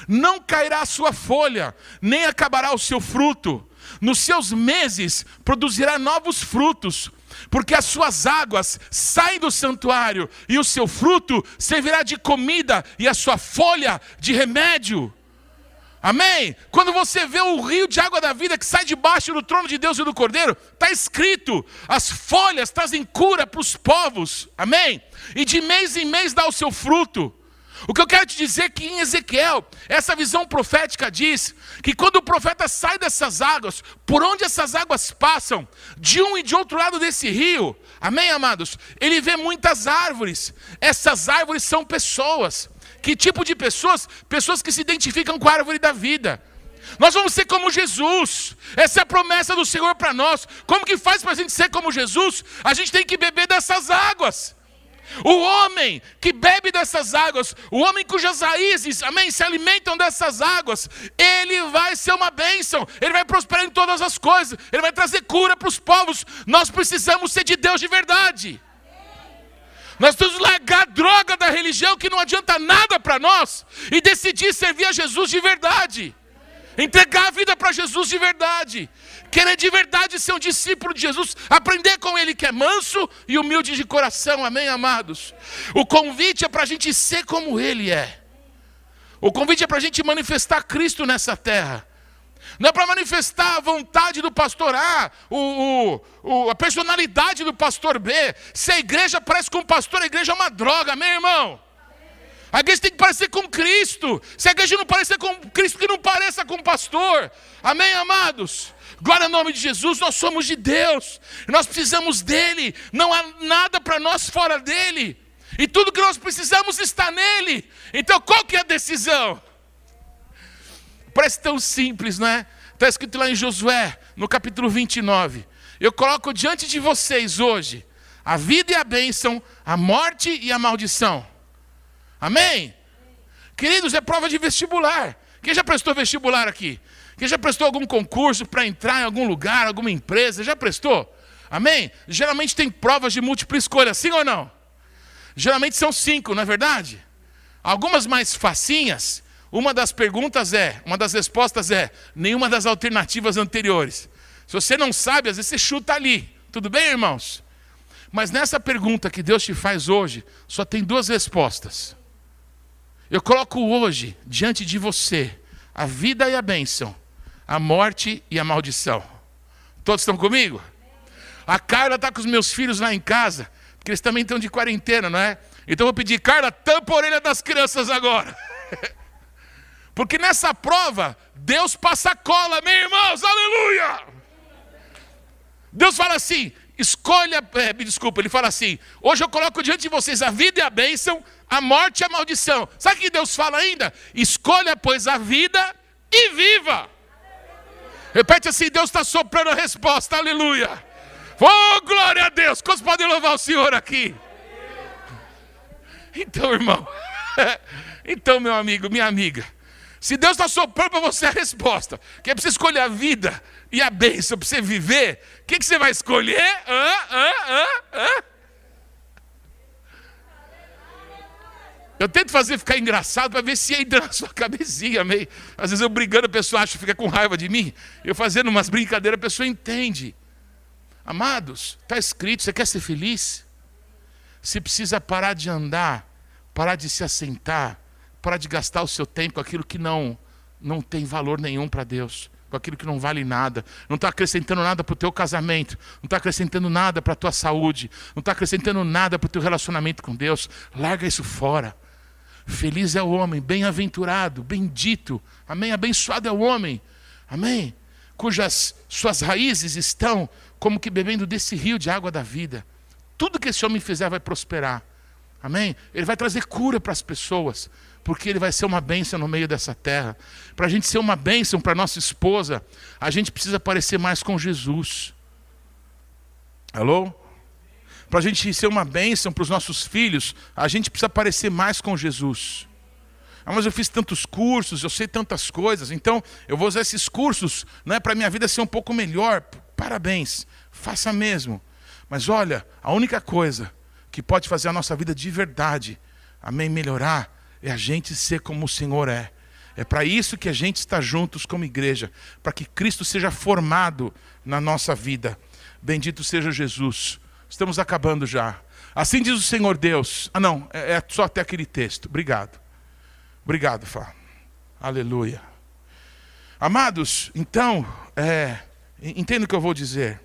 Não cairá a sua folha, nem acabará o seu fruto nos seus meses produzirá novos frutos, porque as suas águas saem do santuário, e o seu fruto servirá de comida, e a sua folha de remédio. Amém? Quando você vê o rio de água da vida que sai debaixo do trono de Deus e do Cordeiro, está escrito: as folhas trazem cura para os povos. Amém? E de mês em mês dá o seu fruto. O que eu quero te dizer é que em Ezequiel, essa visão profética diz que quando o profeta sai dessas águas, por onde essas águas passam, de um e de outro lado desse rio, amém, amados? Ele vê muitas árvores. Essas árvores são pessoas. Que tipo de pessoas? Pessoas que se identificam com a árvore da vida. Nós vamos ser como Jesus. Essa é a promessa do Senhor para nós. Como que faz para a gente ser como Jesus? A gente tem que beber dessas águas. O homem que bebe dessas águas, o homem cujas raízes, amém, se alimentam dessas águas, ele vai ser uma bênção, ele vai prosperar em todas as coisas, ele vai trazer cura para os povos. Nós precisamos ser de Deus de verdade. Nós temos que largar a droga da religião que não adianta nada para nós e decidir servir a Jesus de verdade. Entregar a vida para Jesus de verdade querer de verdade ser um discípulo de Jesus, aprender com Ele que é manso e humilde de coração, amém, amados? O convite é para a gente ser como Ele é, o convite é para a gente manifestar Cristo nessa terra. Não é para manifestar a vontade do pastor A, o, o, a personalidade do pastor B. Se a igreja parece com o pastor, a igreja é uma droga, amém, irmão? A igreja tem que parecer com Cristo. Se a igreja não parecer com Cristo, que não pareça com o pastor. Amém, amados? Glória ao nome de Jesus, nós somos de Deus, nós precisamos dEle, não há nada para nós fora dEle, e tudo que nós precisamos está nele. Então qual que é a decisão? Parece tão simples, não é? Está escrito lá em Josué, no capítulo 29. Eu coloco diante de vocês hoje a vida e a bênção, a morte e a maldição. Amém? Queridos, é prova de vestibular. Quem já prestou vestibular aqui? Quem já prestou algum concurso para entrar em algum lugar, alguma empresa? Já prestou? Amém? Geralmente tem provas de múltipla escolha, sim ou não? Geralmente são cinco, não é verdade? Algumas mais facinhas, uma das perguntas é, uma das respostas é, nenhuma das alternativas anteriores. Se você não sabe, às vezes você chuta ali. Tudo bem, irmãos? Mas nessa pergunta que Deus te faz hoje, só tem duas respostas. Eu coloco hoje diante de você a vida e a bênção a morte e a maldição. Todos estão comigo? A Carla está com os meus filhos lá em casa, porque eles também estão de quarentena, não é? Então eu vou pedir, Carla, tampa a orelha das crianças agora. porque nessa prova, Deus passa cola, meus irmãos, aleluia! Deus fala assim: escolha, é, me desculpa, ele fala assim: hoje eu coloco diante de vocês a vida e a bênção, a morte e a maldição. Sabe o que Deus fala ainda? Escolha, pois, a vida e viva. Repete assim: Deus está soprando a resposta, aleluia. Oh, glória a Deus. Quantos podem louvar o Senhor aqui? Então, irmão, então, meu amigo, minha amiga, se Deus está soprando para você a resposta, que é para você escolher a vida e a bênção para você viver, o que, que você vai escolher? Hã? Hã? Hã? Hã? Eu tento fazer ficar engraçado para ver se entra na sua cabecinha meio. Às vezes eu brigando, a pessoa acha fica com raiva de mim. Eu fazendo umas brincadeiras, a pessoa entende. Amados, está escrito, você quer ser feliz? Você precisa parar de andar, parar de se assentar, parar de gastar o seu tempo com aquilo que não, não tem valor nenhum para Deus. com aquilo que não vale nada, não está acrescentando nada para o teu casamento, não está acrescentando nada para a tua saúde, não está acrescentando nada para o teu relacionamento com Deus, larga isso fora. Feliz é o homem, bem-aventurado, bendito, amém? Abençoado é o homem, amém? Cujas suas raízes estão como que bebendo desse rio de água da vida. Tudo que esse homem fizer vai prosperar, amém? Ele vai trazer cura para as pessoas, porque ele vai ser uma bênção no meio dessa terra. Para a gente ser uma bênção para nossa esposa, a gente precisa parecer mais com Jesus. Alô? Para a gente ser uma bênção para os nossos filhos, a gente precisa parecer mais com Jesus. Ah, mas eu fiz tantos cursos, eu sei tantas coisas, então eu vou usar esses cursos né, para minha vida ser um pouco melhor. Parabéns, faça mesmo. Mas olha, a única coisa que pode fazer a nossa vida de verdade, amém, melhorar, é a gente ser como o Senhor é. É para isso que a gente está juntos como igreja, para que Cristo seja formado na nossa vida. Bendito seja Jesus. Estamos acabando já. Assim diz o Senhor Deus. Ah, não, é, é só até aquele texto. Obrigado. Obrigado, Fá. Aleluia. Amados, então, é, entenda o que eu vou dizer.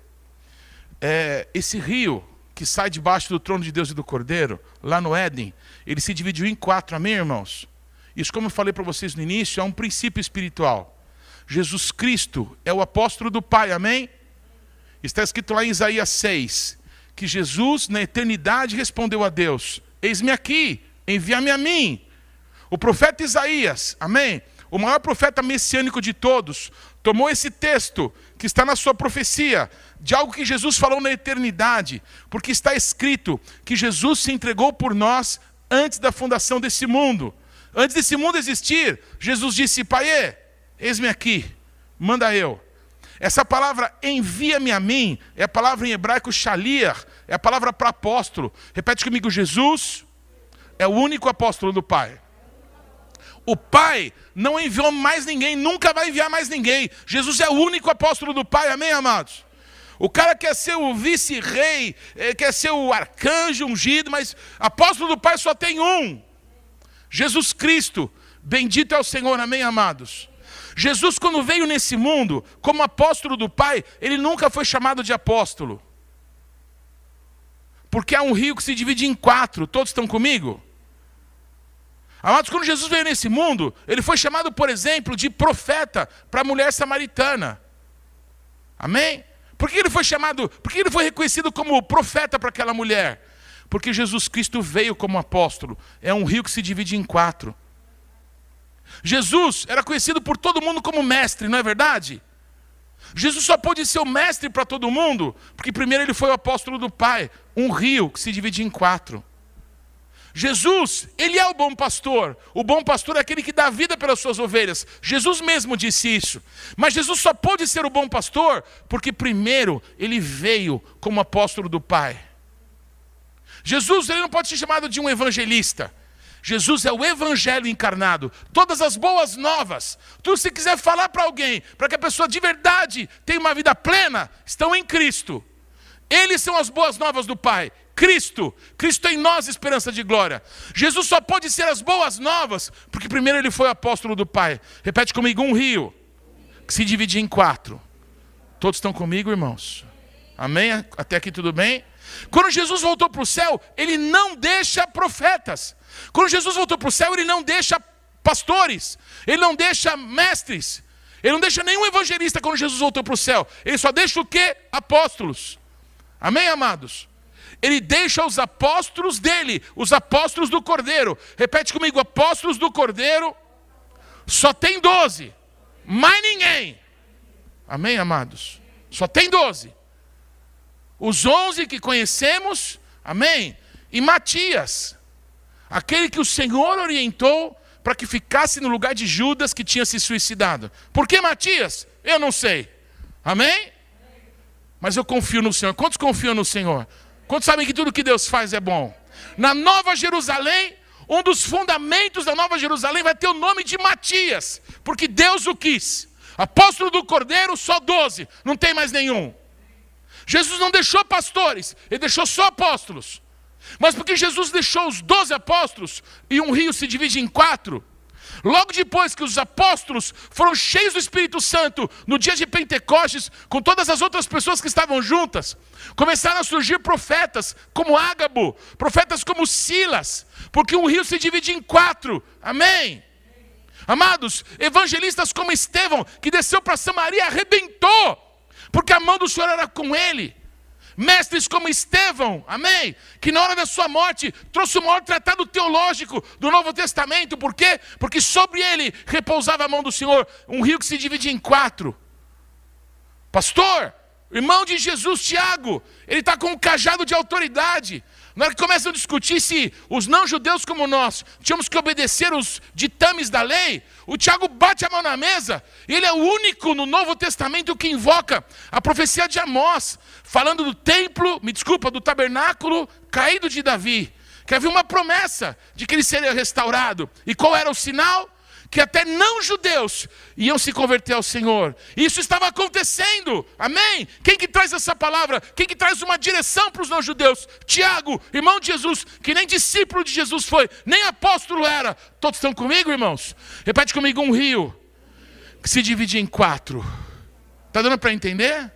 É, esse rio que sai debaixo do trono de Deus e do Cordeiro, lá no Éden, ele se dividiu em quatro, amém, irmãos? Isso, como eu falei para vocês no início, é um princípio espiritual. Jesus Cristo é o apóstolo do Pai, amém? Está escrito lá em Isaías 6, que Jesus, na eternidade, respondeu a Deus: Eis-me aqui, envia-me a mim. O profeta Isaías, amém? O maior profeta messiânico de todos, tomou esse texto que está na sua profecia, de algo que Jesus falou na eternidade, porque está escrito que Jesus se entregou por nós antes da fundação desse mundo. Antes desse mundo existir, Jesus disse: Pai, eis-me aqui, manda eu. Essa palavra envia-me a mim é a palavra em hebraico shaliar, é a palavra para apóstolo. Repete comigo: Jesus é o único apóstolo do Pai. O Pai não enviou mais ninguém, nunca vai enviar mais ninguém. Jesus é o único apóstolo do Pai, amém, amados? O cara quer ser o vice-rei, eh, quer ser o arcanjo ungido, mas apóstolo do Pai só tem um: Jesus Cristo. Bendito é o Senhor, amém, amados? Jesus, quando veio nesse mundo, como apóstolo do Pai, ele nunca foi chamado de apóstolo. Porque há um rio que se divide em quatro, todos estão comigo? Amados, quando Jesus veio nesse mundo, ele foi chamado, por exemplo, de profeta para a mulher samaritana. Amém? Por que ele foi chamado, por que ele foi reconhecido como profeta para aquela mulher? Porque Jesus Cristo veio como apóstolo. É um rio que se divide em quatro. Jesus era conhecido por todo mundo como mestre, não é verdade? Jesus só pôde ser o mestre para todo mundo, porque primeiro ele foi o apóstolo do Pai, um rio que se divide em quatro. Jesus, ele é o bom pastor. O bom pastor é aquele que dá vida pelas suas ovelhas. Jesus mesmo disse isso. Mas Jesus só pôde ser o bom pastor porque primeiro ele veio como apóstolo do Pai. Jesus ele não pode ser chamado de um evangelista. Jesus é o evangelho encarnado. Todas as boas novas. Tu se quiser falar para alguém, para que a pessoa de verdade tenha uma vida plena, estão em Cristo. Eles são as boas novas do Pai. Cristo, Cristo em nós, esperança de glória. Jesus só pode ser as boas novas, porque primeiro ele foi apóstolo do Pai. Repete comigo: um rio que se divide em quatro. Todos estão comigo, irmãos? Amém? Até aqui tudo bem? Quando Jesus voltou para o céu, ele não deixa profetas. Quando Jesus voltou para o céu, ele não deixa pastores, ele não deixa mestres, ele não deixa nenhum evangelista quando Jesus voltou para o céu. Ele só deixa o que? Apóstolos. Amém, amados? ele deixa os apóstolos dele, os apóstolos do Cordeiro. Repete comigo: apóstolos do Cordeiro, só tem doze, mais ninguém. Amém, amados? Só tem doze. Os onze que conhecemos, amém? E Matias, aquele que o Senhor orientou para que ficasse no lugar de Judas que tinha se suicidado. Por que Matias? Eu não sei. Amém? Mas eu confio no Senhor. Quantos confiam no Senhor? Quantos sabem que tudo que Deus faz é bom? Na Nova Jerusalém, um dos fundamentos da Nova Jerusalém vai ter o nome de Matias, porque Deus o quis. Apóstolo do Cordeiro, só doze, não tem mais nenhum. Jesus não deixou pastores, ele deixou só apóstolos. Mas porque Jesus deixou os doze apóstolos e um rio se divide em quatro, Logo depois que os apóstolos foram cheios do Espírito Santo, no dia de Pentecostes, com todas as outras pessoas que estavam juntas, começaram a surgir profetas como Ágabo, profetas como Silas, porque um rio se divide em quatro. Amém? Amados, evangelistas como Estevão, que desceu para Samaria arrebentou, porque a mão do Senhor era com ele. Mestres como Estevão, amém? Que na hora da sua morte trouxe o maior tratado teológico do Novo Testamento, por quê? Porque sobre ele repousava a mão do Senhor, um rio que se dividia em quatro. Pastor, irmão de Jesus, Tiago, ele está com um cajado de autoridade. Na hora que começam a discutir se os não-judeus como nós tínhamos que obedecer os ditames da lei, o Tiago bate a mão na mesa, ele é o único no Novo Testamento que invoca a profecia de Amós, falando do templo, me desculpa, do tabernáculo caído de Davi, que havia uma promessa de que ele seria restaurado. E qual era o sinal? Que até não judeus iam se converter ao Senhor. Isso estava acontecendo. Amém? Quem que traz essa palavra? Quem que traz uma direção para os não judeus? Tiago, irmão de Jesus, que nem discípulo de Jesus foi, nem apóstolo era. Todos estão comigo, irmãos? Repete comigo um rio que se divide em quatro. Está dando para entender?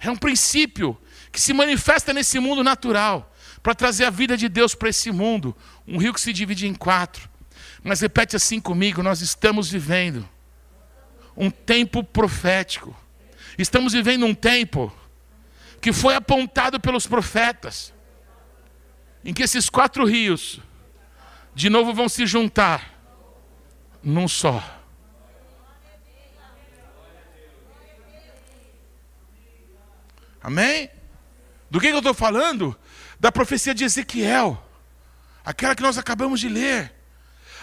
É um princípio que se manifesta nesse mundo natural para trazer a vida de Deus para esse mundo. Um rio que se divide em quatro. Mas repete assim comigo: nós estamos vivendo um tempo profético. Estamos vivendo um tempo que foi apontado pelos profetas, em que esses quatro rios de novo vão se juntar num só. Amém? Do que, eu estou falando? Da profecia de Ezequiel, aquela que nós acabamos de ler.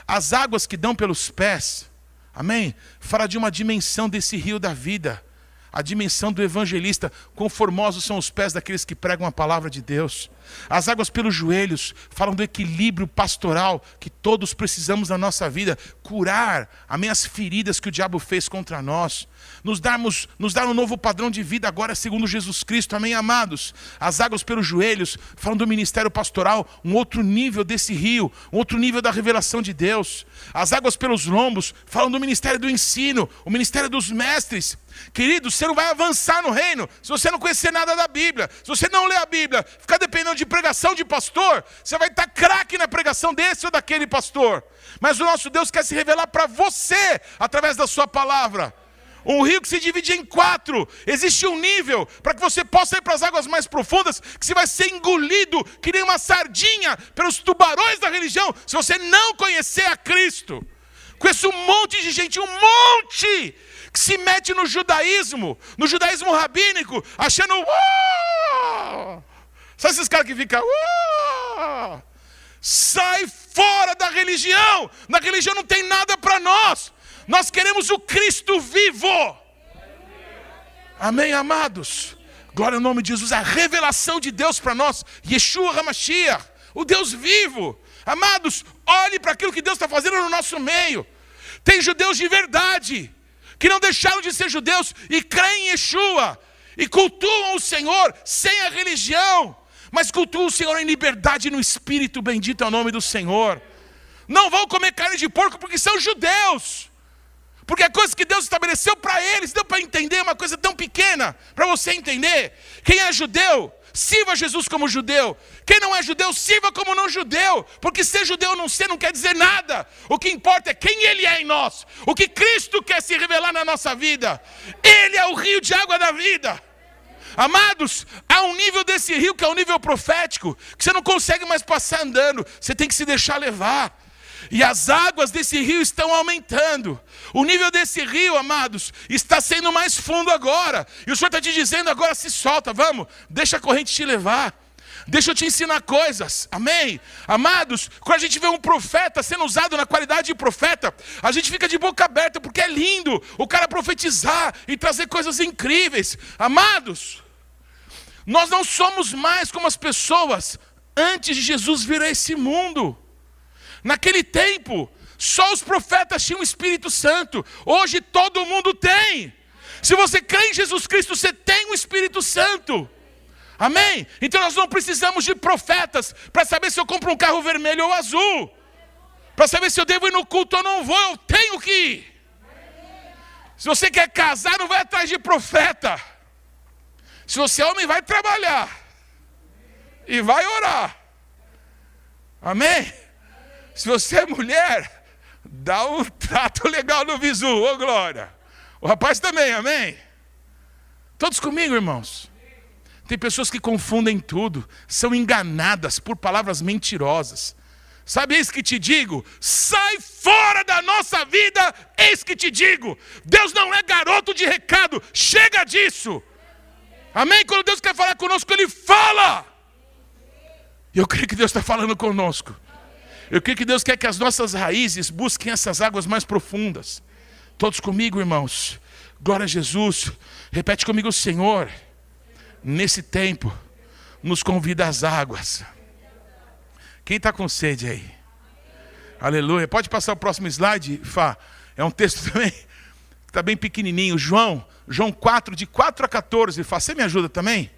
As águas que dão pelos pés, amém? Fala de uma dimensão desse rio da vida, a dimensão do evangelista. Quão formosos são os pés daqueles que pregam a palavra de Deus. As águas pelos joelhos falam do equilíbrio pastoral que todos precisamos na nossa vida, curar as feridas que o diabo fez contra nós nos, darmos, nos dar um novo padrão de vida agora, segundo Jesus Cristo, amém, amados? As águas pelos joelhos falam do ministério pastoral, um outro nível desse rio, um outro nível da revelação de Deus. As águas pelos lombos falam do ministério do ensino, o ministério dos mestres. Querido, você não vai avançar no reino se você não conhecer nada da Bíblia, se você não ler a Bíblia, ficar dependendo de pregação de pastor, você vai estar craque na pregação desse ou daquele pastor. Mas o nosso Deus quer se revelar para você através da sua palavra. Um rio que se divide em quatro. Existe um nível para que você possa ir para as águas mais profundas, que você vai ser engolido que nem uma sardinha pelos tubarões da religião, se você não conhecer a Cristo. Conheço um monte de gente, um monte, que se mete no judaísmo, no judaísmo rabínico, achando. Uau! Sabe esses caras que ficam. Uau! Sai fora da religião! Na religião não tem nada para nós. Nós queremos o Cristo vivo. Amém, amados? Glória ao nome de Jesus, a revelação de Deus para nós, Yeshua HaMashiach, o Deus vivo. Amados, olhe para aquilo que Deus está fazendo no nosso meio. Tem judeus de verdade, que não deixaram de ser judeus e creem em Yeshua, e cultuam o Senhor sem a religião, mas cultuam o Senhor em liberdade no Espírito, bendito é o nome do Senhor. Não vão comer carne de porco porque são judeus. Porque a coisa que Deus estabeleceu para eles, deu para entender uma coisa tão pequena, para você entender. Quem é judeu, sirva Jesus como judeu. Quem não é judeu, sirva como não judeu. Porque ser judeu ou não ser não quer dizer nada. O que importa é quem Ele é em nós. O que Cristo quer se revelar na nossa vida. Ele é o rio de água da vida. Amados, há um nível desse rio que é um nível profético, que você não consegue mais passar andando, você tem que se deixar levar. E as águas desse rio estão aumentando. O nível desse rio, amados, está sendo mais fundo agora. E o Senhor está te dizendo agora: se solta, vamos, deixa a corrente te levar. Deixa eu te ensinar coisas, amém? Amados, quando a gente vê um profeta sendo usado na qualidade de profeta, a gente fica de boca aberta, porque é lindo o cara profetizar e trazer coisas incríveis. Amados, nós não somos mais como as pessoas antes de Jesus vir a esse mundo. Naquele tempo, só os profetas tinham o Espírito Santo. Hoje todo mundo tem. Se você crê em Jesus Cristo, você tem o Espírito Santo. Amém? Então nós não precisamos de profetas para saber se eu compro um carro vermelho ou azul. Para saber se eu devo ir no culto ou não vou, eu tenho que ir. Se você quer casar, não vai atrás de profeta. Se você é homem, vai trabalhar. E vai orar. Amém? Se você é mulher, dá um trato legal no visu, ô glória. O rapaz também, amém? Todos comigo, irmãos? Tem pessoas que confundem tudo, são enganadas por palavras mentirosas. Sabe, eis que te digo: sai fora da nossa vida, eis que te digo. Deus não é garoto de recado, chega disso. Amém? Quando Deus quer falar conosco, Ele fala. Eu creio que Deus está falando conosco. Eu creio que Deus quer que as nossas raízes busquem essas águas mais profundas. Todos comigo, irmãos. Glória a Jesus. Repete comigo, Senhor. Nesse tempo, nos convida às águas. Quem está com sede aí? Aleluia. Pode passar o próximo slide, Fá. É um texto também que está bem pequenininho. João, João 4, de 4 a 14. Fá, você me ajuda também?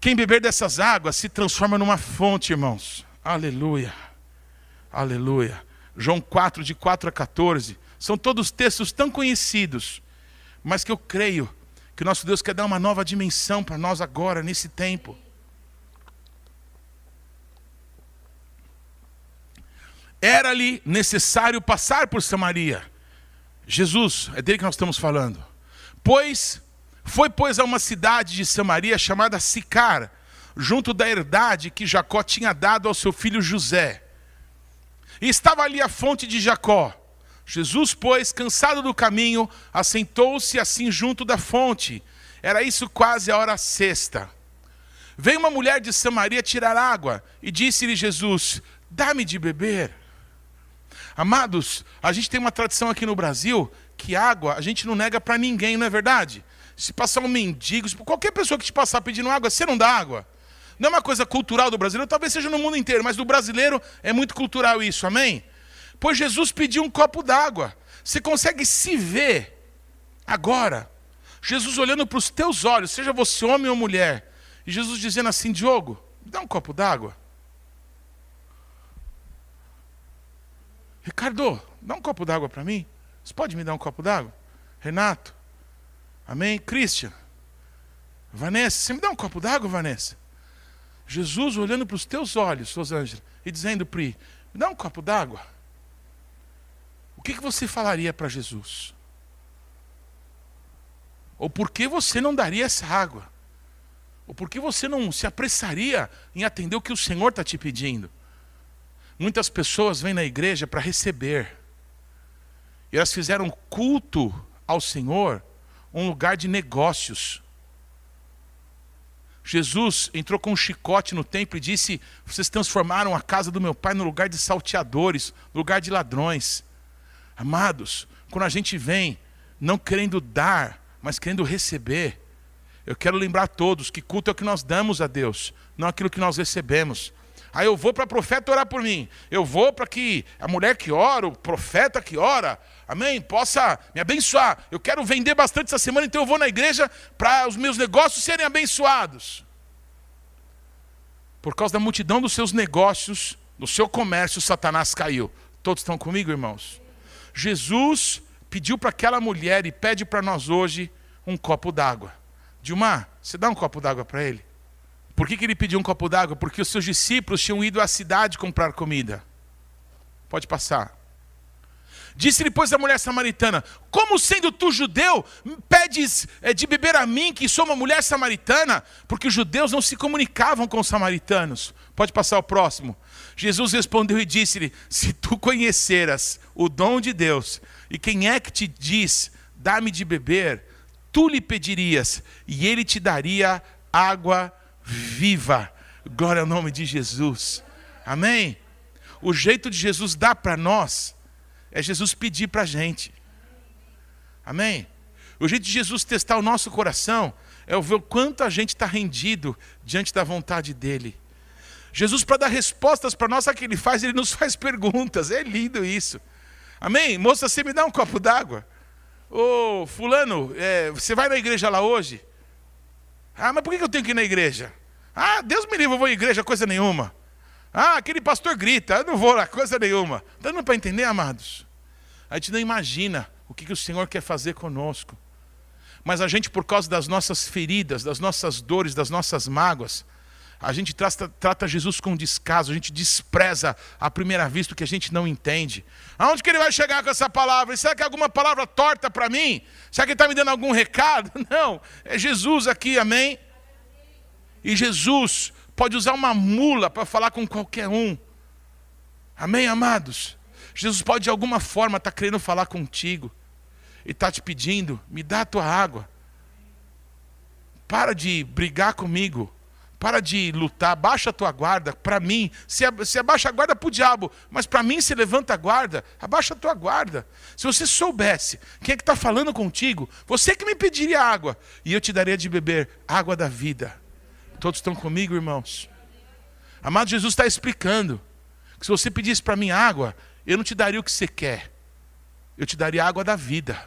Quem beber dessas águas se transforma numa fonte, irmãos. Aleluia. Aleluia. João 4, de 4 a 14. São todos textos tão conhecidos, mas que eu creio que nosso Deus quer dar uma nova dimensão para nós agora, nesse tempo. Era-lhe necessário passar por Samaria. Jesus, é dele que nós estamos falando. Pois foi pois a uma cidade de Samaria chamada Sicar, junto da herdade que Jacó tinha dado ao seu filho José. E estava ali a fonte de Jacó. Jesus, pois, cansado do caminho, assentou-se assim junto da fonte. Era isso quase a hora sexta. Veio uma mulher de Samaria tirar água e disse-lhe Jesus: Dá-me de beber. Amados, a gente tem uma tradição aqui no Brasil que água a gente não nega para ninguém, não é verdade? Se passar um mendigo, qualquer pessoa que te passar pedindo água, você não dá água. Não é uma coisa cultural do brasileiro, talvez seja no mundo inteiro, mas do brasileiro é muito cultural isso, amém? Pois Jesus pediu um copo d'água. Você consegue se ver agora, Jesus olhando para os teus olhos, seja você homem ou mulher, e Jesus dizendo assim: Diogo, me dá um copo d'água. Ricardo, dá um copo d'água para mim. Você pode me dar um copo d'água? Renato, amém? Christian, Vanessa, você me dá um copo d'água, Vanessa? Jesus olhando para os teus olhos, Rosângela, e dizendo, Pri, me dá um copo d'água. O que, que você falaria para Jesus? Ou por que você não daria essa água? Ou por que você não se apressaria em atender o que o Senhor está te pedindo? Muitas pessoas vêm na igreja para receber. E elas fizeram culto ao Senhor um lugar de negócios. Jesus entrou com um chicote no templo e disse: Vocês transformaram a casa do meu pai no lugar de salteadores, lugar de ladrões. Amados, quando a gente vem não querendo dar, mas querendo receber, eu quero lembrar a todos que culto é o que nós damos a Deus, não aquilo que nós recebemos. Aí eu vou para o profeta orar por mim. Eu vou para que a mulher que ora, o profeta que ora, amém, possa me abençoar. Eu quero vender bastante essa semana, então eu vou na igreja para os meus negócios serem abençoados. Por causa da multidão dos seus negócios, do seu comércio, Satanás caiu. Todos estão comigo, irmãos? Jesus pediu para aquela mulher e pede para nós hoje um copo d'água. Dilmar, você dá um copo d'água para ele? Por que, que ele pediu um copo d'água? Porque os seus discípulos tinham ido à cidade comprar comida. Pode passar. Disse-lhe, pois, a mulher samaritana: Como sendo tu judeu, pedes é, de beber a mim, que sou uma mulher samaritana? Porque os judeus não se comunicavam com os samaritanos. Pode passar o próximo. Jesus respondeu e disse-lhe: Se tu conheceras o dom de Deus, e quem é que te diz, dá-me de beber, tu lhe pedirias, e ele te daria água viva. Glória ao nome de Jesus. Amém? O jeito de Jesus dar para nós é Jesus pedir para a gente. Amém? O jeito de Jesus testar o nosso coração é ver o quanto a gente está rendido diante da vontade dEle. Jesus, para dar respostas para nós, sabe o que ele faz? Ele nos faz perguntas. É lindo isso. Amém? Moça, você me dá um copo d'água? Ô, fulano, é, você vai na igreja lá hoje? Ah, mas por que eu tenho que ir na igreja? Ah, Deus me livre, eu vou à igreja, coisa nenhuma. Ah, aquele pastor grita, eu não vou lá, coisa nenhuma. Tá dando para entender, amados? A gente não imagina o que, que o Senhor quer fazer conosco. Mas a gente, por causa das nossas feridas, das nossas dores, das nossas mágoas, a gente trata, trata, Jesus com descaso, a gente despreza à primeira vista o que a gente não entende. Aonde que ele vai chegar com essa palavra? Será que é alguma palavra torta para mim? Será que ele está me dando algum recado? Não, é Jesus aqui, amém? E Jesus pode usar uma mula para falar com qualquer um. Amém, amados? Jesus pode de alguma forma estar tá querendo falar contigo e está te pedindo: me dá a tua água. Para de brigar comigo. Para de lutar, baixa a tua guarda. Para mim, se, se abaixa a guarda para o diabo, mas para mim se levanta a guarda, abaixa a tua guarda. Se você soubesse quem é que está falando contigo, você que me pediria água, e eu te daria de beber água da vida. Todos estão comigo, irmãos? Amado Jesus está explicando que se você pedisse para mim água, eu não te daria o que você quer, eu te daria água da vida.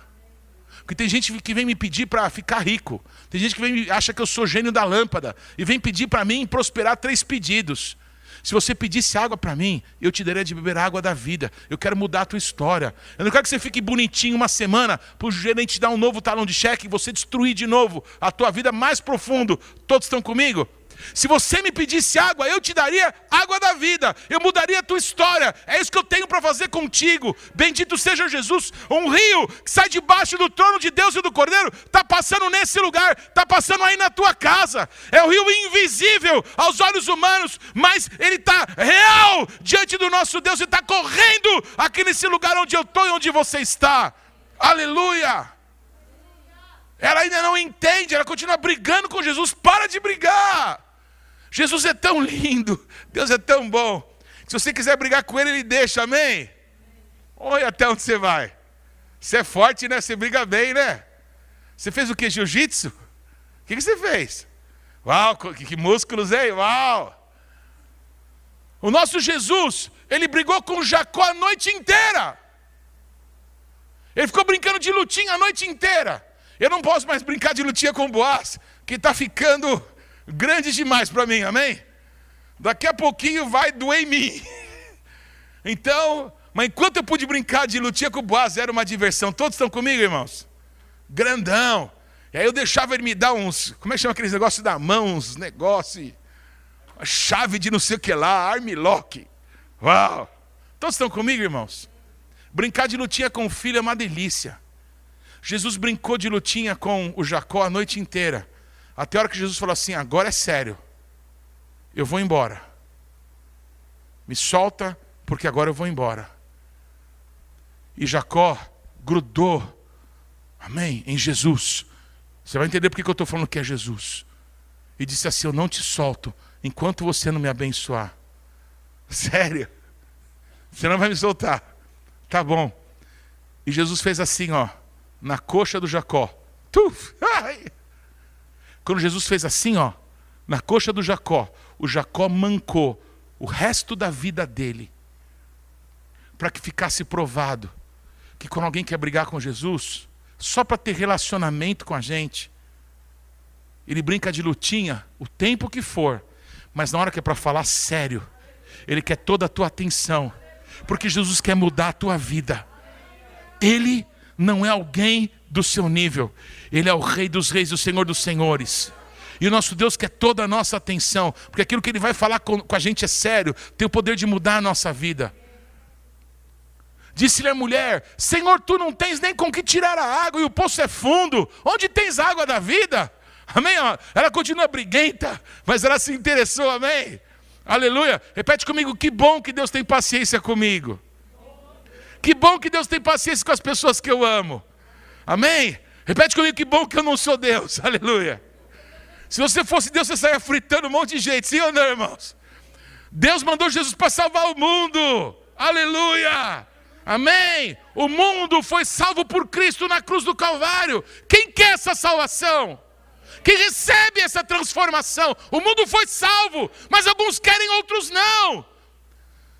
Porque tem gente que vem me pedir para ficar rico. Tem gente que vem acha que eu sou gênio da lâmpada e vem pedir para mim prosperar três pedidos. Se você pedisse água para mim, eu te daria de beber água da vida. Eu quero mudar a tua história. Eu não quero que você fique bonitinho uma semana para o gerente te dar um novo talão de cheque e você destruir de novo a tua vida mais profundo. Todos estão comigo? Se você me pedisse água, eu te daria água da vida, eu mudaria a tua história. É isso que eu tenho para fazer contigo. Bendito seja Jesus. Um rio que sai debaixo do trono de Deus e do Cordeiro, está passando nesse lugar, está passando aí na tua casa. É o rio invisível aos olhos humanos, mas ele está real diante do nosso Deus e está correndo aqui nesse lugar onde eu estou e onde você está. Aleluia! Ela ainda não entende, ela continua brigando com Jesus. Para de brigar! Jesus é tão lindo, Deus é tão bom. Se você quiser brigar com ele, ele deixa, amém? Olha até onde você vai. Você é forte, né? Você briga bem, né? Você fez o que? Jiu-jitsu? O que, você fez? Uau, que, músculos, hein? Uau! O nosso Jesus, ele brigou com Jacó a noite inteira. Ele ficou brincando de lutinha a noite inteira. Eu não posso mais brincar de lutinha com Boaz, que está ficando grande demais para mim, amém? Daqui a pouquinho vai doer em mim. Então, mas enquanto eu pude brincar de lutinha com o Boaz, era uma diversão. Todos estão comigo, irmãos? Grandão. E aí eu deixava ele me dar uns, como é que chama aqueles negócios da mão, uns negócios, chave de não sei o que lá, armlock. Uau! Todos estão comigo, irmãos? Brincar de lutinha com o filho é uma delícia. Jesus brincou de lutinha com o Jacó a noite inteira. Até a hora que Jesus falou assim: agora é sério, eu vou embora. Me solta, porque agora eu vou embora. E Jacó grudou, amém, em Jesus. Você vai entender porque que eu estou falando que é Jesus. E disse assim: Eu não te solto enquanto você não me abençoar. Sério? Você não vai me soltar. Tá bom. E Jesus fez assim, ó, na coxa do Jacó. Tuf, ai. Quando Jesus fez assim, ó, na coxa do Jacó, o Jacó mancou o resto da vida dele, para que ficasse provado que quando alguém quer brigar com Jesus, só para ter relacionamento com a gente, ele brinca de lutinha o tempo que for, mas na hora que é para falar sério, ele quer toda a tua atenção, porque Jesus quer mudar a tua vida. Ele não é alguém do seu nível. Ele é o Rei dos Reis o Senhor dos Senhores. E o nosso Deus quer toda a nossa atenção, porque aquilo que Ele vai falar com, com a gente é sério, tem o poder de mudar a nossa vida. Disse-lhe a mulher: Senhor, tu não tens nem com que tirar a água, e o poço é fundo. Onde tens água da vida? Amém? Ela continua briguenta, mas ela se interessou, amém? Aleluia. Repete comigo: que bom que Deus tem paciência comigo. Que bom que Deus tem paciência com as pessoas que eu amo. Amém? Repete comigo, que bom que eu não sou Deus. Aleluia. Se você fosse Deus, você saia fritando um monte de gente, sim ou não, irmãos? Deus mandou Jesus para salvar o mundo. Aleluia. Amém. O mundo foi salvo por Cristo na cruz do Calvário. Quem quer essa salvação? Quem recebe essa transformação? O mundo foi salvo, mas alguns querem, outros não.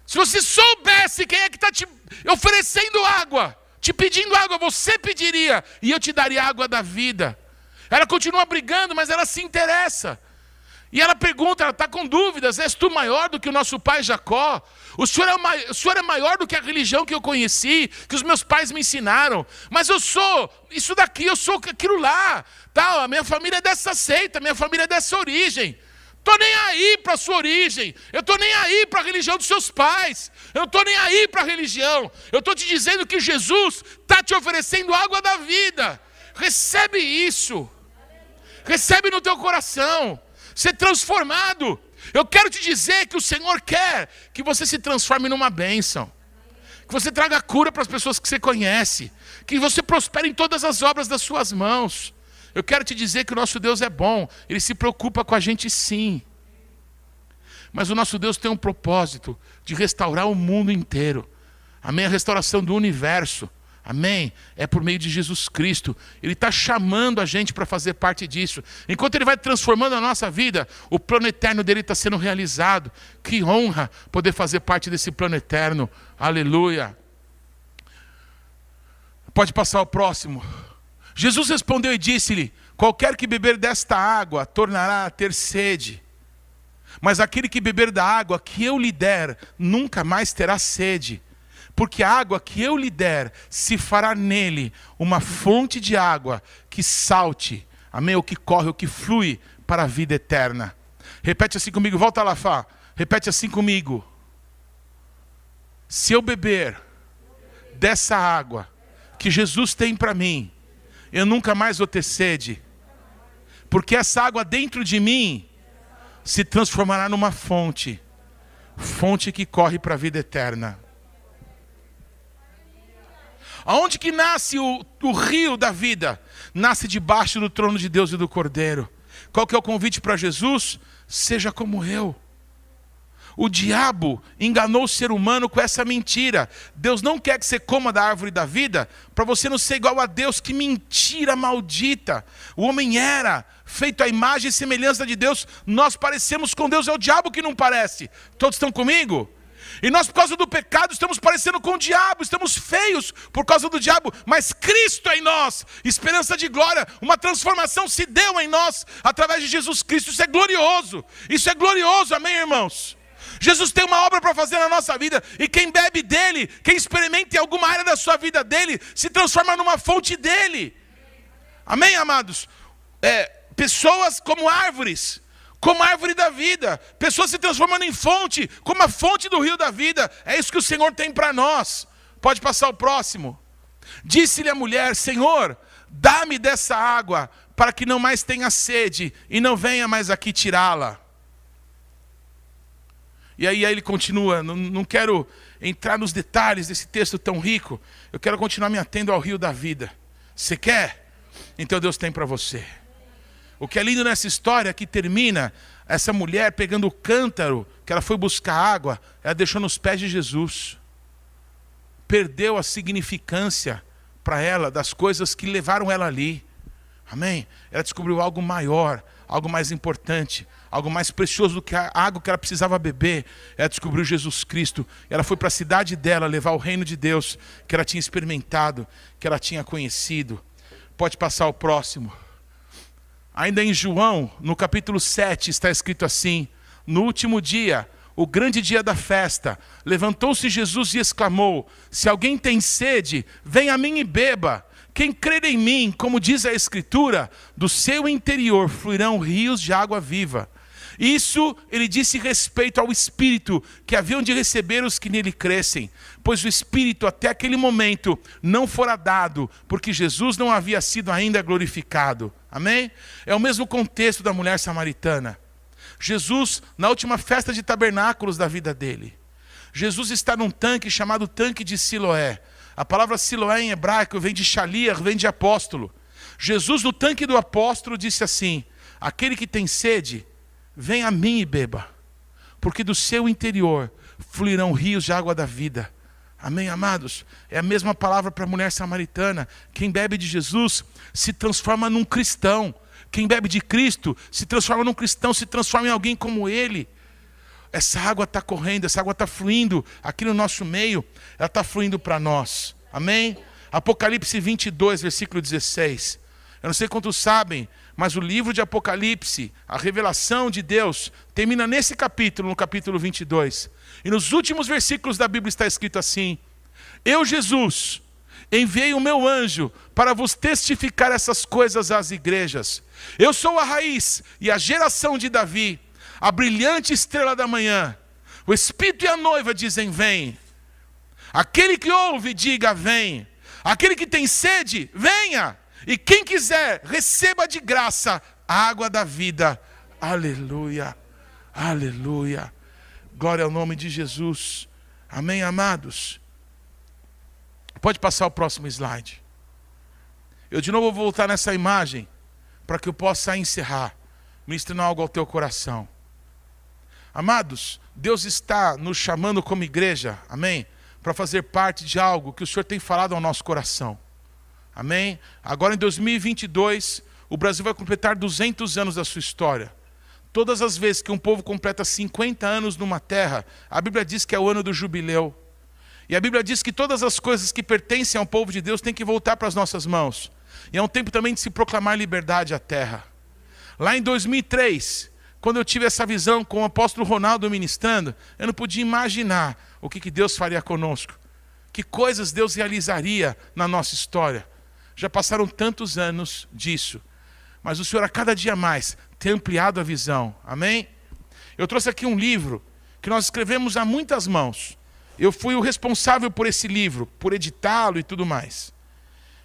Se você soubesse quem é que está te oferecendo água, te pedindo água, você pediria, e eu te daria água da vida. Ela continua brigando, mas ela se interessa. E ela pergunta, ela está com dúvidas: és tu maior do que o nosso pai Jacó? O senhor, é o senhor é maior do que a religião que eu conheci, que os meus pais me ensinaram. Mas eu sou isso daqui, eu sou aquilo lá. Tal, a minha família é dessa seita, a minha família é dessa origem. Estou nem aí para a sua origem. Eu estou nem aí para a religião dos seus pais. Eu estou nem aí para a religião. Eu estou te dizendo que Jesus está te oferecendo água da vida. Recebe isso. Recebe no teu coração ser transformado. Eu quero te dizer que o Senhor quer que você se transforme numa bênção. Que você traga cura para as pessoas que você conhece. Que você prospere em todas as obras das suas mãos. Eu quero te dizer que o nosso Deus é bom. Ele se preocupa com a gente sim. Mas o nosso Deus tem um propósito de restaurar o mundo inteiro. Amém? A restauração do universo. Amém? É por meio de Jesus Cristo. Ele está chamando a gente para fazer parte disso. Enquanto Ele vai transformando a nossa vida, o plano eterno dele está sendo realizado. Que honra poder fazer parte desse plano eterno. Aleluia. Pode passar o próximo. Jesus respondeu e disse-lhe: Qualquer que beber desta água tornará a ter sede. Mas aquele que beber da água que eu lhe der, nunca mais terá sede porque a água que eu lhe der se fará nele uma fonte de água que salte, amém? O que corre, o que flui para a vida eterna. Repete assim comigo, volta lá, Fá. Repete assim comigo. Se eu beber dessa água que Jesus tem para mim, eu nunca mais vou ter sede, porque essa água dentro de mim se transformará numa fonte fonte que corre para a vida eterna. Aonde que nasce o, o rio da vida? Nasce debaixo do trono de Deus e do Cordeiro. Qual que é o convite para Jesus? Seja como eu. O diabo enganou o ser humano com essa mentira. Deus não quer que você coma da árvore da vida para você não ser igual a Deus. Que mentira maldita! O homem era feito à imagem e semelhança de Deus. Nós parecemos com Deus, é o diabo que não parece. Todos estão comigo? E nós, por causa do pecado, estamos parecendo com o diabo, estamos feios por causa do diabo, mas Cristo é em nós, esperança de glória, uma transformação se deu em nós através de Jesus Cristo. Isso é glorioso, isso é glorioso, amém, irmãos? Jesus tem uma obra para fazer na nossa vida, e quem bebe dele, quem experimenta em alguma área da sua vida dele, se transforma numa fonte dele. Amém, amados? É, pessoas como árvores, como árvore da vida, pessoas se transformando em fonte, como a fonte do rio da vida. É isso que o Senhor tem para nós. Pode passar o próximo. Disse-lhe a mulher: Senhor, dá-me dessa água, para que não mais tenha sede e não venha mais aqui tirá-la. E aí, aí ele continua, não, não quero entrar nos detalhes desse texto tão rico, eu quero continuar me atendo ao rio da vida. Você quer? Então Deus tem para você. O que é lindo nessa história é que termina essa mulher pegando o cântaro que ela foi buscar água, ela deixou nos pés de Jesus. Perdeu a significância para ela das coisas que levaram ela ali. Amém? Ela descobriu algo maior, algo mais importante, algo mais precioso do que a água que ela precisava beber. Ela descobriu Jesus Cristo. Ela foi para a cidade dela levar o reino de Deus que ela tinha experimentado, que ela tinha conhecido. Pode passar o próximo. Ainda em João, no capítulo 7, está escrito assim: No último dia, o grande dia da festa, levantou-se Jesus e exclamou: Se alguém tem sede, venha a mim e beba. Quem crer em mim, como diz a Escritura, do seu interior fluirão rios de água viva. Isso ele disse respeito ao Espírito que haviam de receber os que nele crescem, pois o Espírito até aquele momento não fora dado, porque Jesus não havia sido ainda glorificado. Amém? É o mesmo contexto da mulher samaritana. Jesus, na última festa de tabernáculos da vida dele, Jesus está num tanque chamado tanque de Siloé. A palavra Siloé em hebraico vem de Shaliar, vem de apóstolo. Jesus, no tanque do apóstolo, disse assim: Aquele que tem sede, Vem a mim e beba, porque do seu interior fluirão rios de água da vida. Amém, amados? É a mesma palavra para a mulher samaritana. Quem bebe de Jesus se transforma num cristão. Quem bebe de Cristo se transforma num cristão, se transforma em alguém como Ele. Essa água está correndo, essa água está fluindo aqui no nosso meio, ela está fluindo para nós. Amém? Apocalipse 22, versículo 16. Eu não sei quantos sabem, mas o livro de Apocalipse, a revelação de Deus, termina nesse capítulo, no capítulo 22. E nos últimos versículos da Bíblia está escrito assim: Eu, Jesus, enviei o meu anjo para vos testificar essas coisas às igrejas. Eu sou a raiz e a geração de Davi, a brilhante estrela da manhã. O Espírito e a noiva dizem: Vem. Aquele que ouve, diga: Vem. Aquele que tem sede, venha. E quem quiser, receba de graça a água da vida. Aleluia, aleluia. Glória ao nome de Jesus. Amém, amados? Pode passar o próximo slide. Eu de novo vou voltar nessa imagem para que eu possa encerrar, ministrando algo ao teu coração. Amados, Deus está nos chamando como igreja, amém? Para fazer parte de algo que o Senhor tem falado ao nosso coração. Amém? Agora em 2022, o Brasil vai completar 200 anos da sua história. Todas as vezes que um povo completa 50 anos numa terra, a Bíblia diz que é o ano do jubileu. E a Bíblia diz que todas as coisas que pertencem ao povo de Deus têm que voltar para as nossas mãos. E é um tempo também de se proclamar liberdade à terra. Lá em 2003, quando eu tive essa visão com o apóstolo Ronaldo ministrando, eu não podia imaginar o que, Deus faria conosco. Que coisas Deus realizaria na nossa história. Já passaram tantos anos disso. Mas o Senhor, a cada dia mais, tem ampliado a visão. Amém? Eu trouxe aqui um livro que nós escrevemos a muitas mãos. Eu fui o responsável por esse livro, por editá-lo e tudo mais.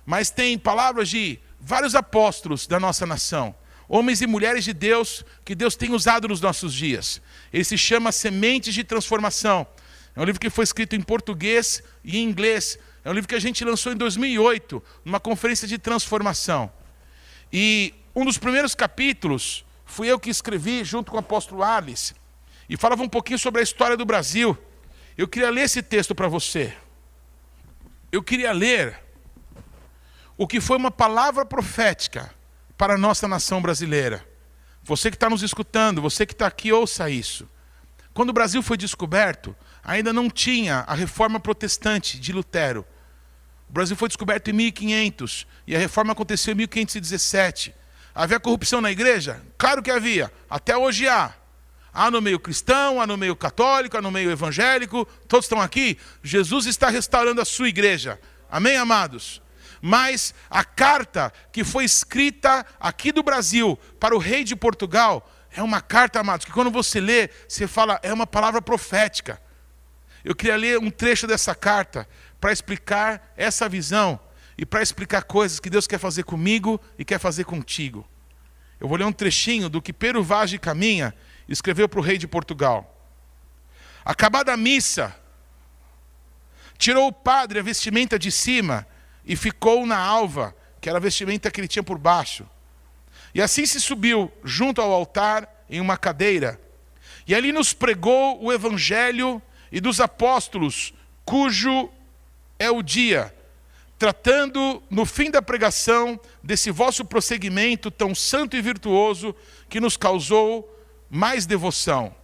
Mas tem palavras de vários apóstolos da nossa nação, homens e mulheres de Deus que Deus tem usado nos nossos dias. Ele se chama Sementes de Transformação. É um livro que foi escrito em português e em inglês é um livro que a gente lançou em 2008, numa conferência de transformação. E um dos primeiros capítulos fui eu que escrevi junto com o apóstolo Alice. E falava um pouquinho sobre a história do Brasil. Eu queria ler esse texto para você. Eu queria ler o que foi uma palavra profética para a nossa nação brasileira. Você que está nos escutando, você que está aqui, ouça isso. Quando o Brasil foi descoberto, ainda não tinha a reforma protestante de Lutero. O Brasil foi descoberto em 1500 e a reforma aconteceu em 1517. Havia corrupção na igreja? Claro que havia. Até hoje há. Há no meio cristão, há no meio católico, há no meio evangélico. Todos estão aqui. Jesus está restaurando a sua igreja. Amém, amados? Mas a carta que foi escrita aqui do Brasil para o rei de Portugal é uma carta, amados, que quando você lê, você fala, é uma palavra profética. Eu queria ler um trecho dessa carta para explicar essa visão e para explicar coisas que Deus quer fazer comigo e quer fazer contigo. Eu vou ler um trechinho do que Pero Vaz de Caminha escreveu para o rei de Portugal. Acabada a missa, tirou o padre a vestimenta de cima e ficou na alva, que era a vestimenta que ele tinha por baixo. E assim se subiu junto ao altar em uma cadeira. E ali nos pregou o evangelho e dos apóstolos, cujo é o dia, tratando no fim da pregação desse vosso prosseguimento tão santo e virtuoso que nos causou mais devoção.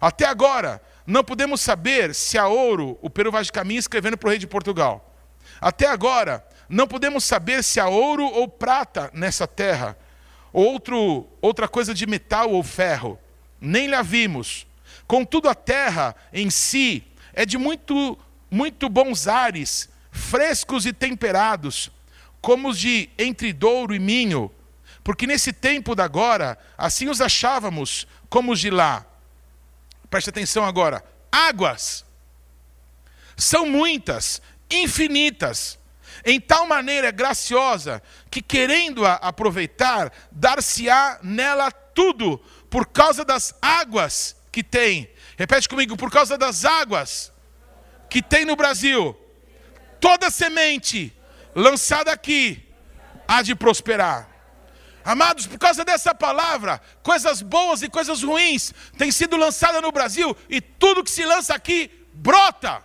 Até agora, não podemos saber se há ouro, o Peru Vaz de Caminho escrevendo para o rei de Portugal. Até agora, não podemos saber se há ouro ou prata nessa terra, outro, outra coisa de metal ou ferro, nem lá vimos. Contudo, a terra em si é de muito muito bons ares, frescos e temperados, como os de entre Douro e Minho, porque nesse tempo da agora, assim os achávamos como os de lá. Preste atenção agora. Águas são muitas, infinitas, em tal maneira graciosa, que querendo-a aproveitar, dar-se-á nela tudo, por causa das águas que tem. Repete comigo, por causa das águas que tem no Brasil, toda semente lançada aqui há de prosperar. Amados, por causa dessa palavra, coisas boas e coisas ruins têm sido lançadas no Brasil e tudo que se lança aqui brota.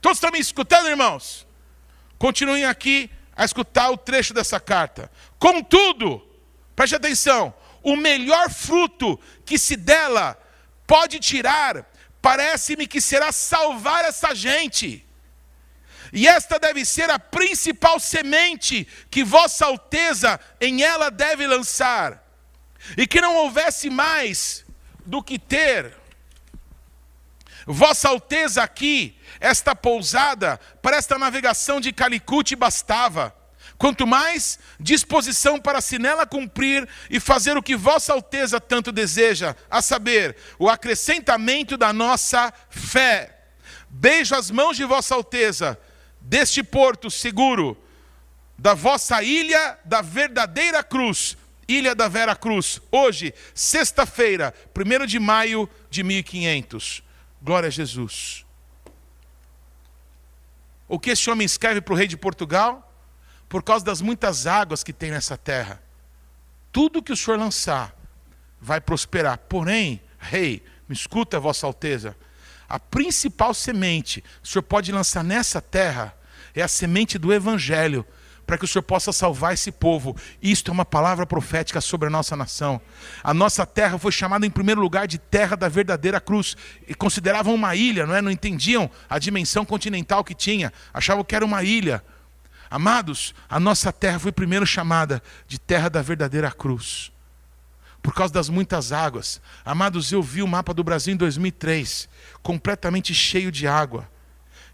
Todos estão me escutando, irmãos? Continuem aqui a escutar o trecho dessa carta. Contudo, preste atenção: o melhor fruto que se dela pode tirar Parece-me que será salvar essa gente. E esta deve ser a principal semente que Vossa Alteza em ela deve lançar, e que não houvesse mais do que ter. Vossa Alteza aqui, esta pousada, para esta navegação de Calicut bastava. Quanto mais disposição para se nela cumprir e fazer o que Vossa Alteza tanto deseja, a saber, o acrescentamento da nossa fé. Beijo as mãos de Vossa Alteza, deste porto seguro, da vossa ilha da verdadeira cruz, ilha da Vera Cruz, hoje, sexta-feira, 1 de maio de 1500. Glória a Jesus. O que esse homem escreve para o rei de Portugal? Por causa das muitas águas que tem nessa terra. Tudo que o senhor lançar vai prosperar. Porém, rei, me escuta, Vossa Alteza a principal semente que o Senhor pode lançar nessa terra é a semente do Evangelho, para que o Senhor possa salvar esse povo. Isto é uma palavra profética sobre a nossa nação. A nossa terra foi chamada em primeiro lugar de terra da verdadeira cruz. E consideravam uma ilha, não é? Não entendiam a dimensão continental que tinha. Achavam que era uma ilha. Amados, a nossa terra foi primeiro chamada de terra da verdadeira cruz. Por causa das muitas águas. Amados, eu vi o mapa do Brasil em 2003 completamente cheio de água.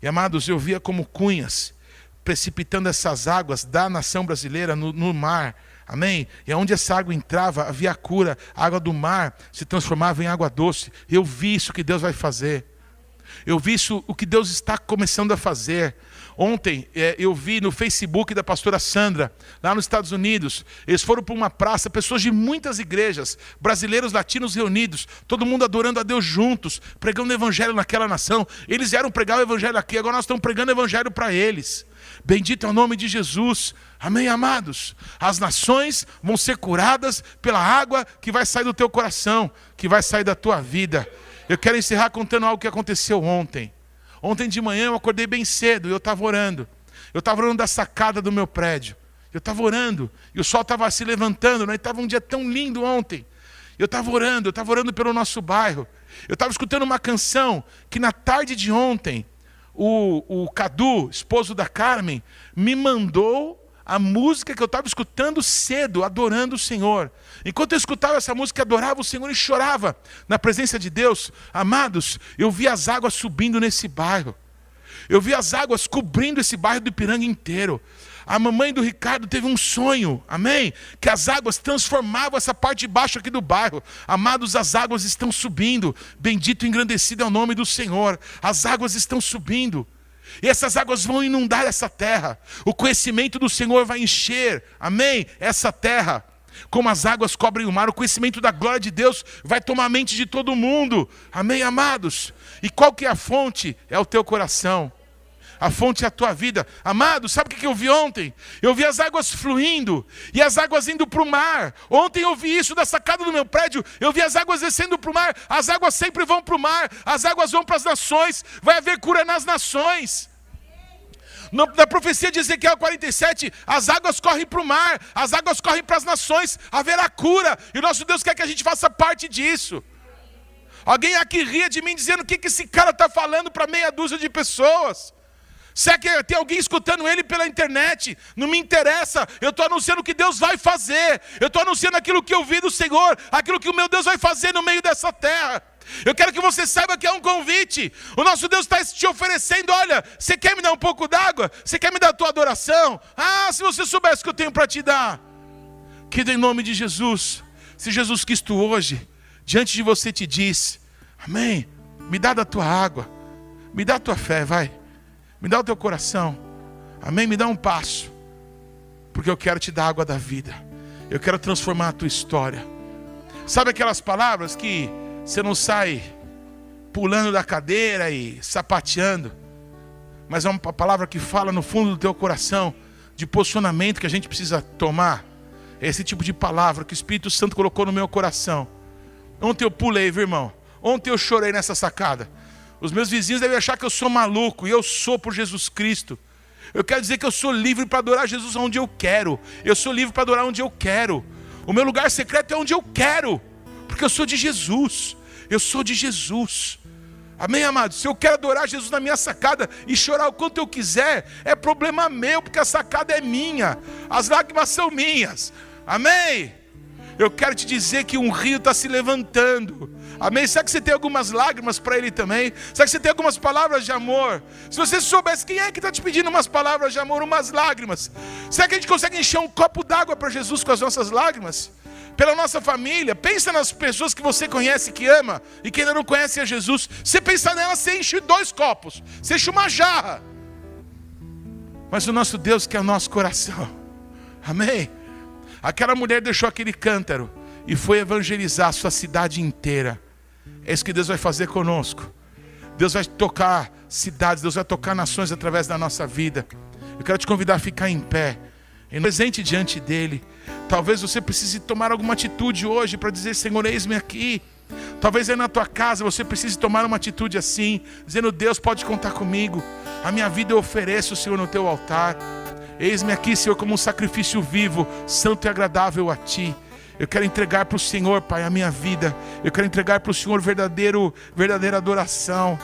E amados, eu via como cunhas precipitando essas águas da nação brasileira no, no mar. Amém? E onde essa água entrava, havia cura. A água do mar se transformava em água doce. Eu vi isso que Deus vai fazer. Eu vi isso, o que Deus está começando a fazer. Ontem é, eu vi no Facebook da pastora Sandra, lá nos Estados Unidos, eles foram para uma praça, pessoas de muitas igrejas, brasileiros, latinos reunidos, todo mundo adorando a Deus juntos, pregando o evangelho naquela nação. Eles vieram pregar o evangelho aqui, agora nós estamos pregando o evangelho para eles. Bendito é o nome de Jesus. Amém, amados? As nações vão ser curadas pela água que vai sair do teu coração, que vai sair da tua vida. Eu quero encerrar contando algo que aconteceu ontem. Ontem de manhã eu acordei bem cedo e eu estava orando. Eu estava orando da sacada do meu prédio. Eu estava orando e o sol estava se levantando. Né? Estava um dia tão lindo ontem. Eu estava orando, eu estava orando pelo nosso bairro. Eu estava escutando uma canção que na tarde de ontem, o, o Cadu, esposo da Carmen, me mandou a música que eu estava escutando cedo, adorando o Senhor. Enquanto eu escutava essa música, adorava o Senhor e chorava na presença de Deus. Amados, eu vi as águas subindo nesse bairro. Eu vi as águas cobrindo esse bairro do Ipiranga inteiro. A mamãe do Ricardo teve um sonho, amém? Que as águas transformavam essa parte de baixo aqui do bairro. Amados, as águas estão subindo. Bendito e engrandecido é o nome do Senhor. As águas estão subindo. E essas águas vão inundar essa terra. O conhecimento do Senhor vai encher, amém? Essa terra. Como as águas cobrem o mar, o conhecimento da glória de Deus vai tomar a mente de todo mundo. Amém, amados? E qual que é a fonte? É o teu coração. A fonte é a tua vida. Amado, sabe o que eu vi ontem? Eu vi as águas fluindo e as águas indo para o mar. Ontem eu vi isso da sacada do meu prédio. Eu vi as águas descendo para o mar. As águas sempre vão para o mar. As águas vão para as nações. Vai haver cura nas nações. Na profecia de Ezequiel 47, as águas correm para o mar, as águas correm para as nações, haverá cura, e o nosso Deus quer que a gente faça parte disso. Alguém aqui ria de mim dizendo o que, que esse cara está falando para meia dúzia de pessoas. Se é que tem alguém escutando ele pela internet, não me interessa. Eu estou anunciando o que Deus vai fazer. Eu estou anunciando aquilo que eu vi do Senhor, aquilo que o meu Deus vai fazer no meio dessa terra. Eu quero que você saiba que é um convite. O nosso Deus está te oferecendo: olha, você quer me dar um pouco d'água? Você quer me dar a tua adoração? Ah, se você soubesse o que eu tenho para te dar. Que em nome de Jesus, se Jesus Cristo hoje, diante de você te diz: Amém, me dá da tua água, me dá a tua fé, vai. Me dá o teu coração. Amém? Me dá um passo. Porque eu quero te dar água da vida. Eu quero transformar a tua história. Sabe aquelas palavras que você não sai pulando da cadeira e sapateando, mas é uma palavra que fala no fundo do teu coração, de posicionamento que a gente precisa tomar. É esse tipo de palavra que o Espírito Santo colocou no meu coração. Ontem eu pulei, viu, irmão? Ontem eu chorei nessa sacada. Os meus vizinhos devem achar que eu sou maluco, e eu sou por Jesus Cristo. Eu quero dizer que eu sou livre para adorar Jesus onde eu quero. Eu sou livre para adorar onde eu quero. O meu lugar secreto é onde eu quero, porque eu sou de Jesus. Eu sou de Jesus. Amém, amados? Se eu quero adorar Jesus na minha sacada e chorar o quanto eu quiser, é problema meu, porque a sacada é minha, as lágrimas são minhas. Amém? Eu quero te dizer que um rio está se levantando. Amém? Será que você tem algumas lágrimas para Ele também? Será que você tem algumas palavras de amor? Se você soubesse quem é que está te pedindo umas palavras de amor, umas lágrimas, será que a gente consegue encher um copo d'água para Jesus com as nossas lágrimas? pela nossa família. Pensa nas pessoas que você conhece, que ama e que ainda não conhece a Jesus. Você pensa nela, você enche dois copos, você enche uma jarra. Mas o nosso Deus quer o nosso coração. Amém? Aquela mulher deixou aquele cântaro e foi evangelizar a sua cidade inteira. É isso que Deus vai fazer conosco. Deus vai tocar cidades, Deus vai tocar nações através da nossa vida. Eu quero te convidar a ficar em pé, em presente diante dEle. Talvez você precise tomar alguma atitude hoje para dizer: Senhor, eis-me aqui. Talvez aí na tua casa você precise tomar uma atitude assim, dizendo: Deus pode contar comigo. A minha vida eu ofereço, Senhor, no teu altar. Eis-me aqui, Senhor, como um sacrifício vivo, santo e agradável a ti. Eu quero entregar para o Senhor, Pai, a minha vida. Eu quero entregar para o Senhor verdadeiro, verdadeira adoração.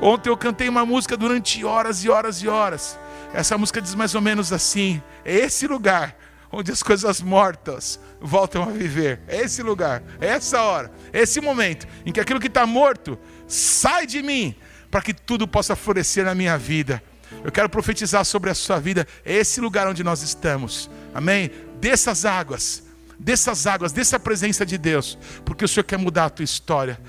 Ontem eu cantei uma música durante horas e horas e horas. Essa música diz mais ou menos assim: é esse lugar onde as coisas mortas voltam a viver. É esse lugar, é essa hora, é esse momento em que aquilo que está morto sai de mim, para que tudo possa florescer na minha vida. Eu quero profetizar sobre a sua vida, é esse lugar onde nós estamos, amém? Dessas águas, dessas águas, dessa presença de Deus, porque o Senhor quer mudar a tua história.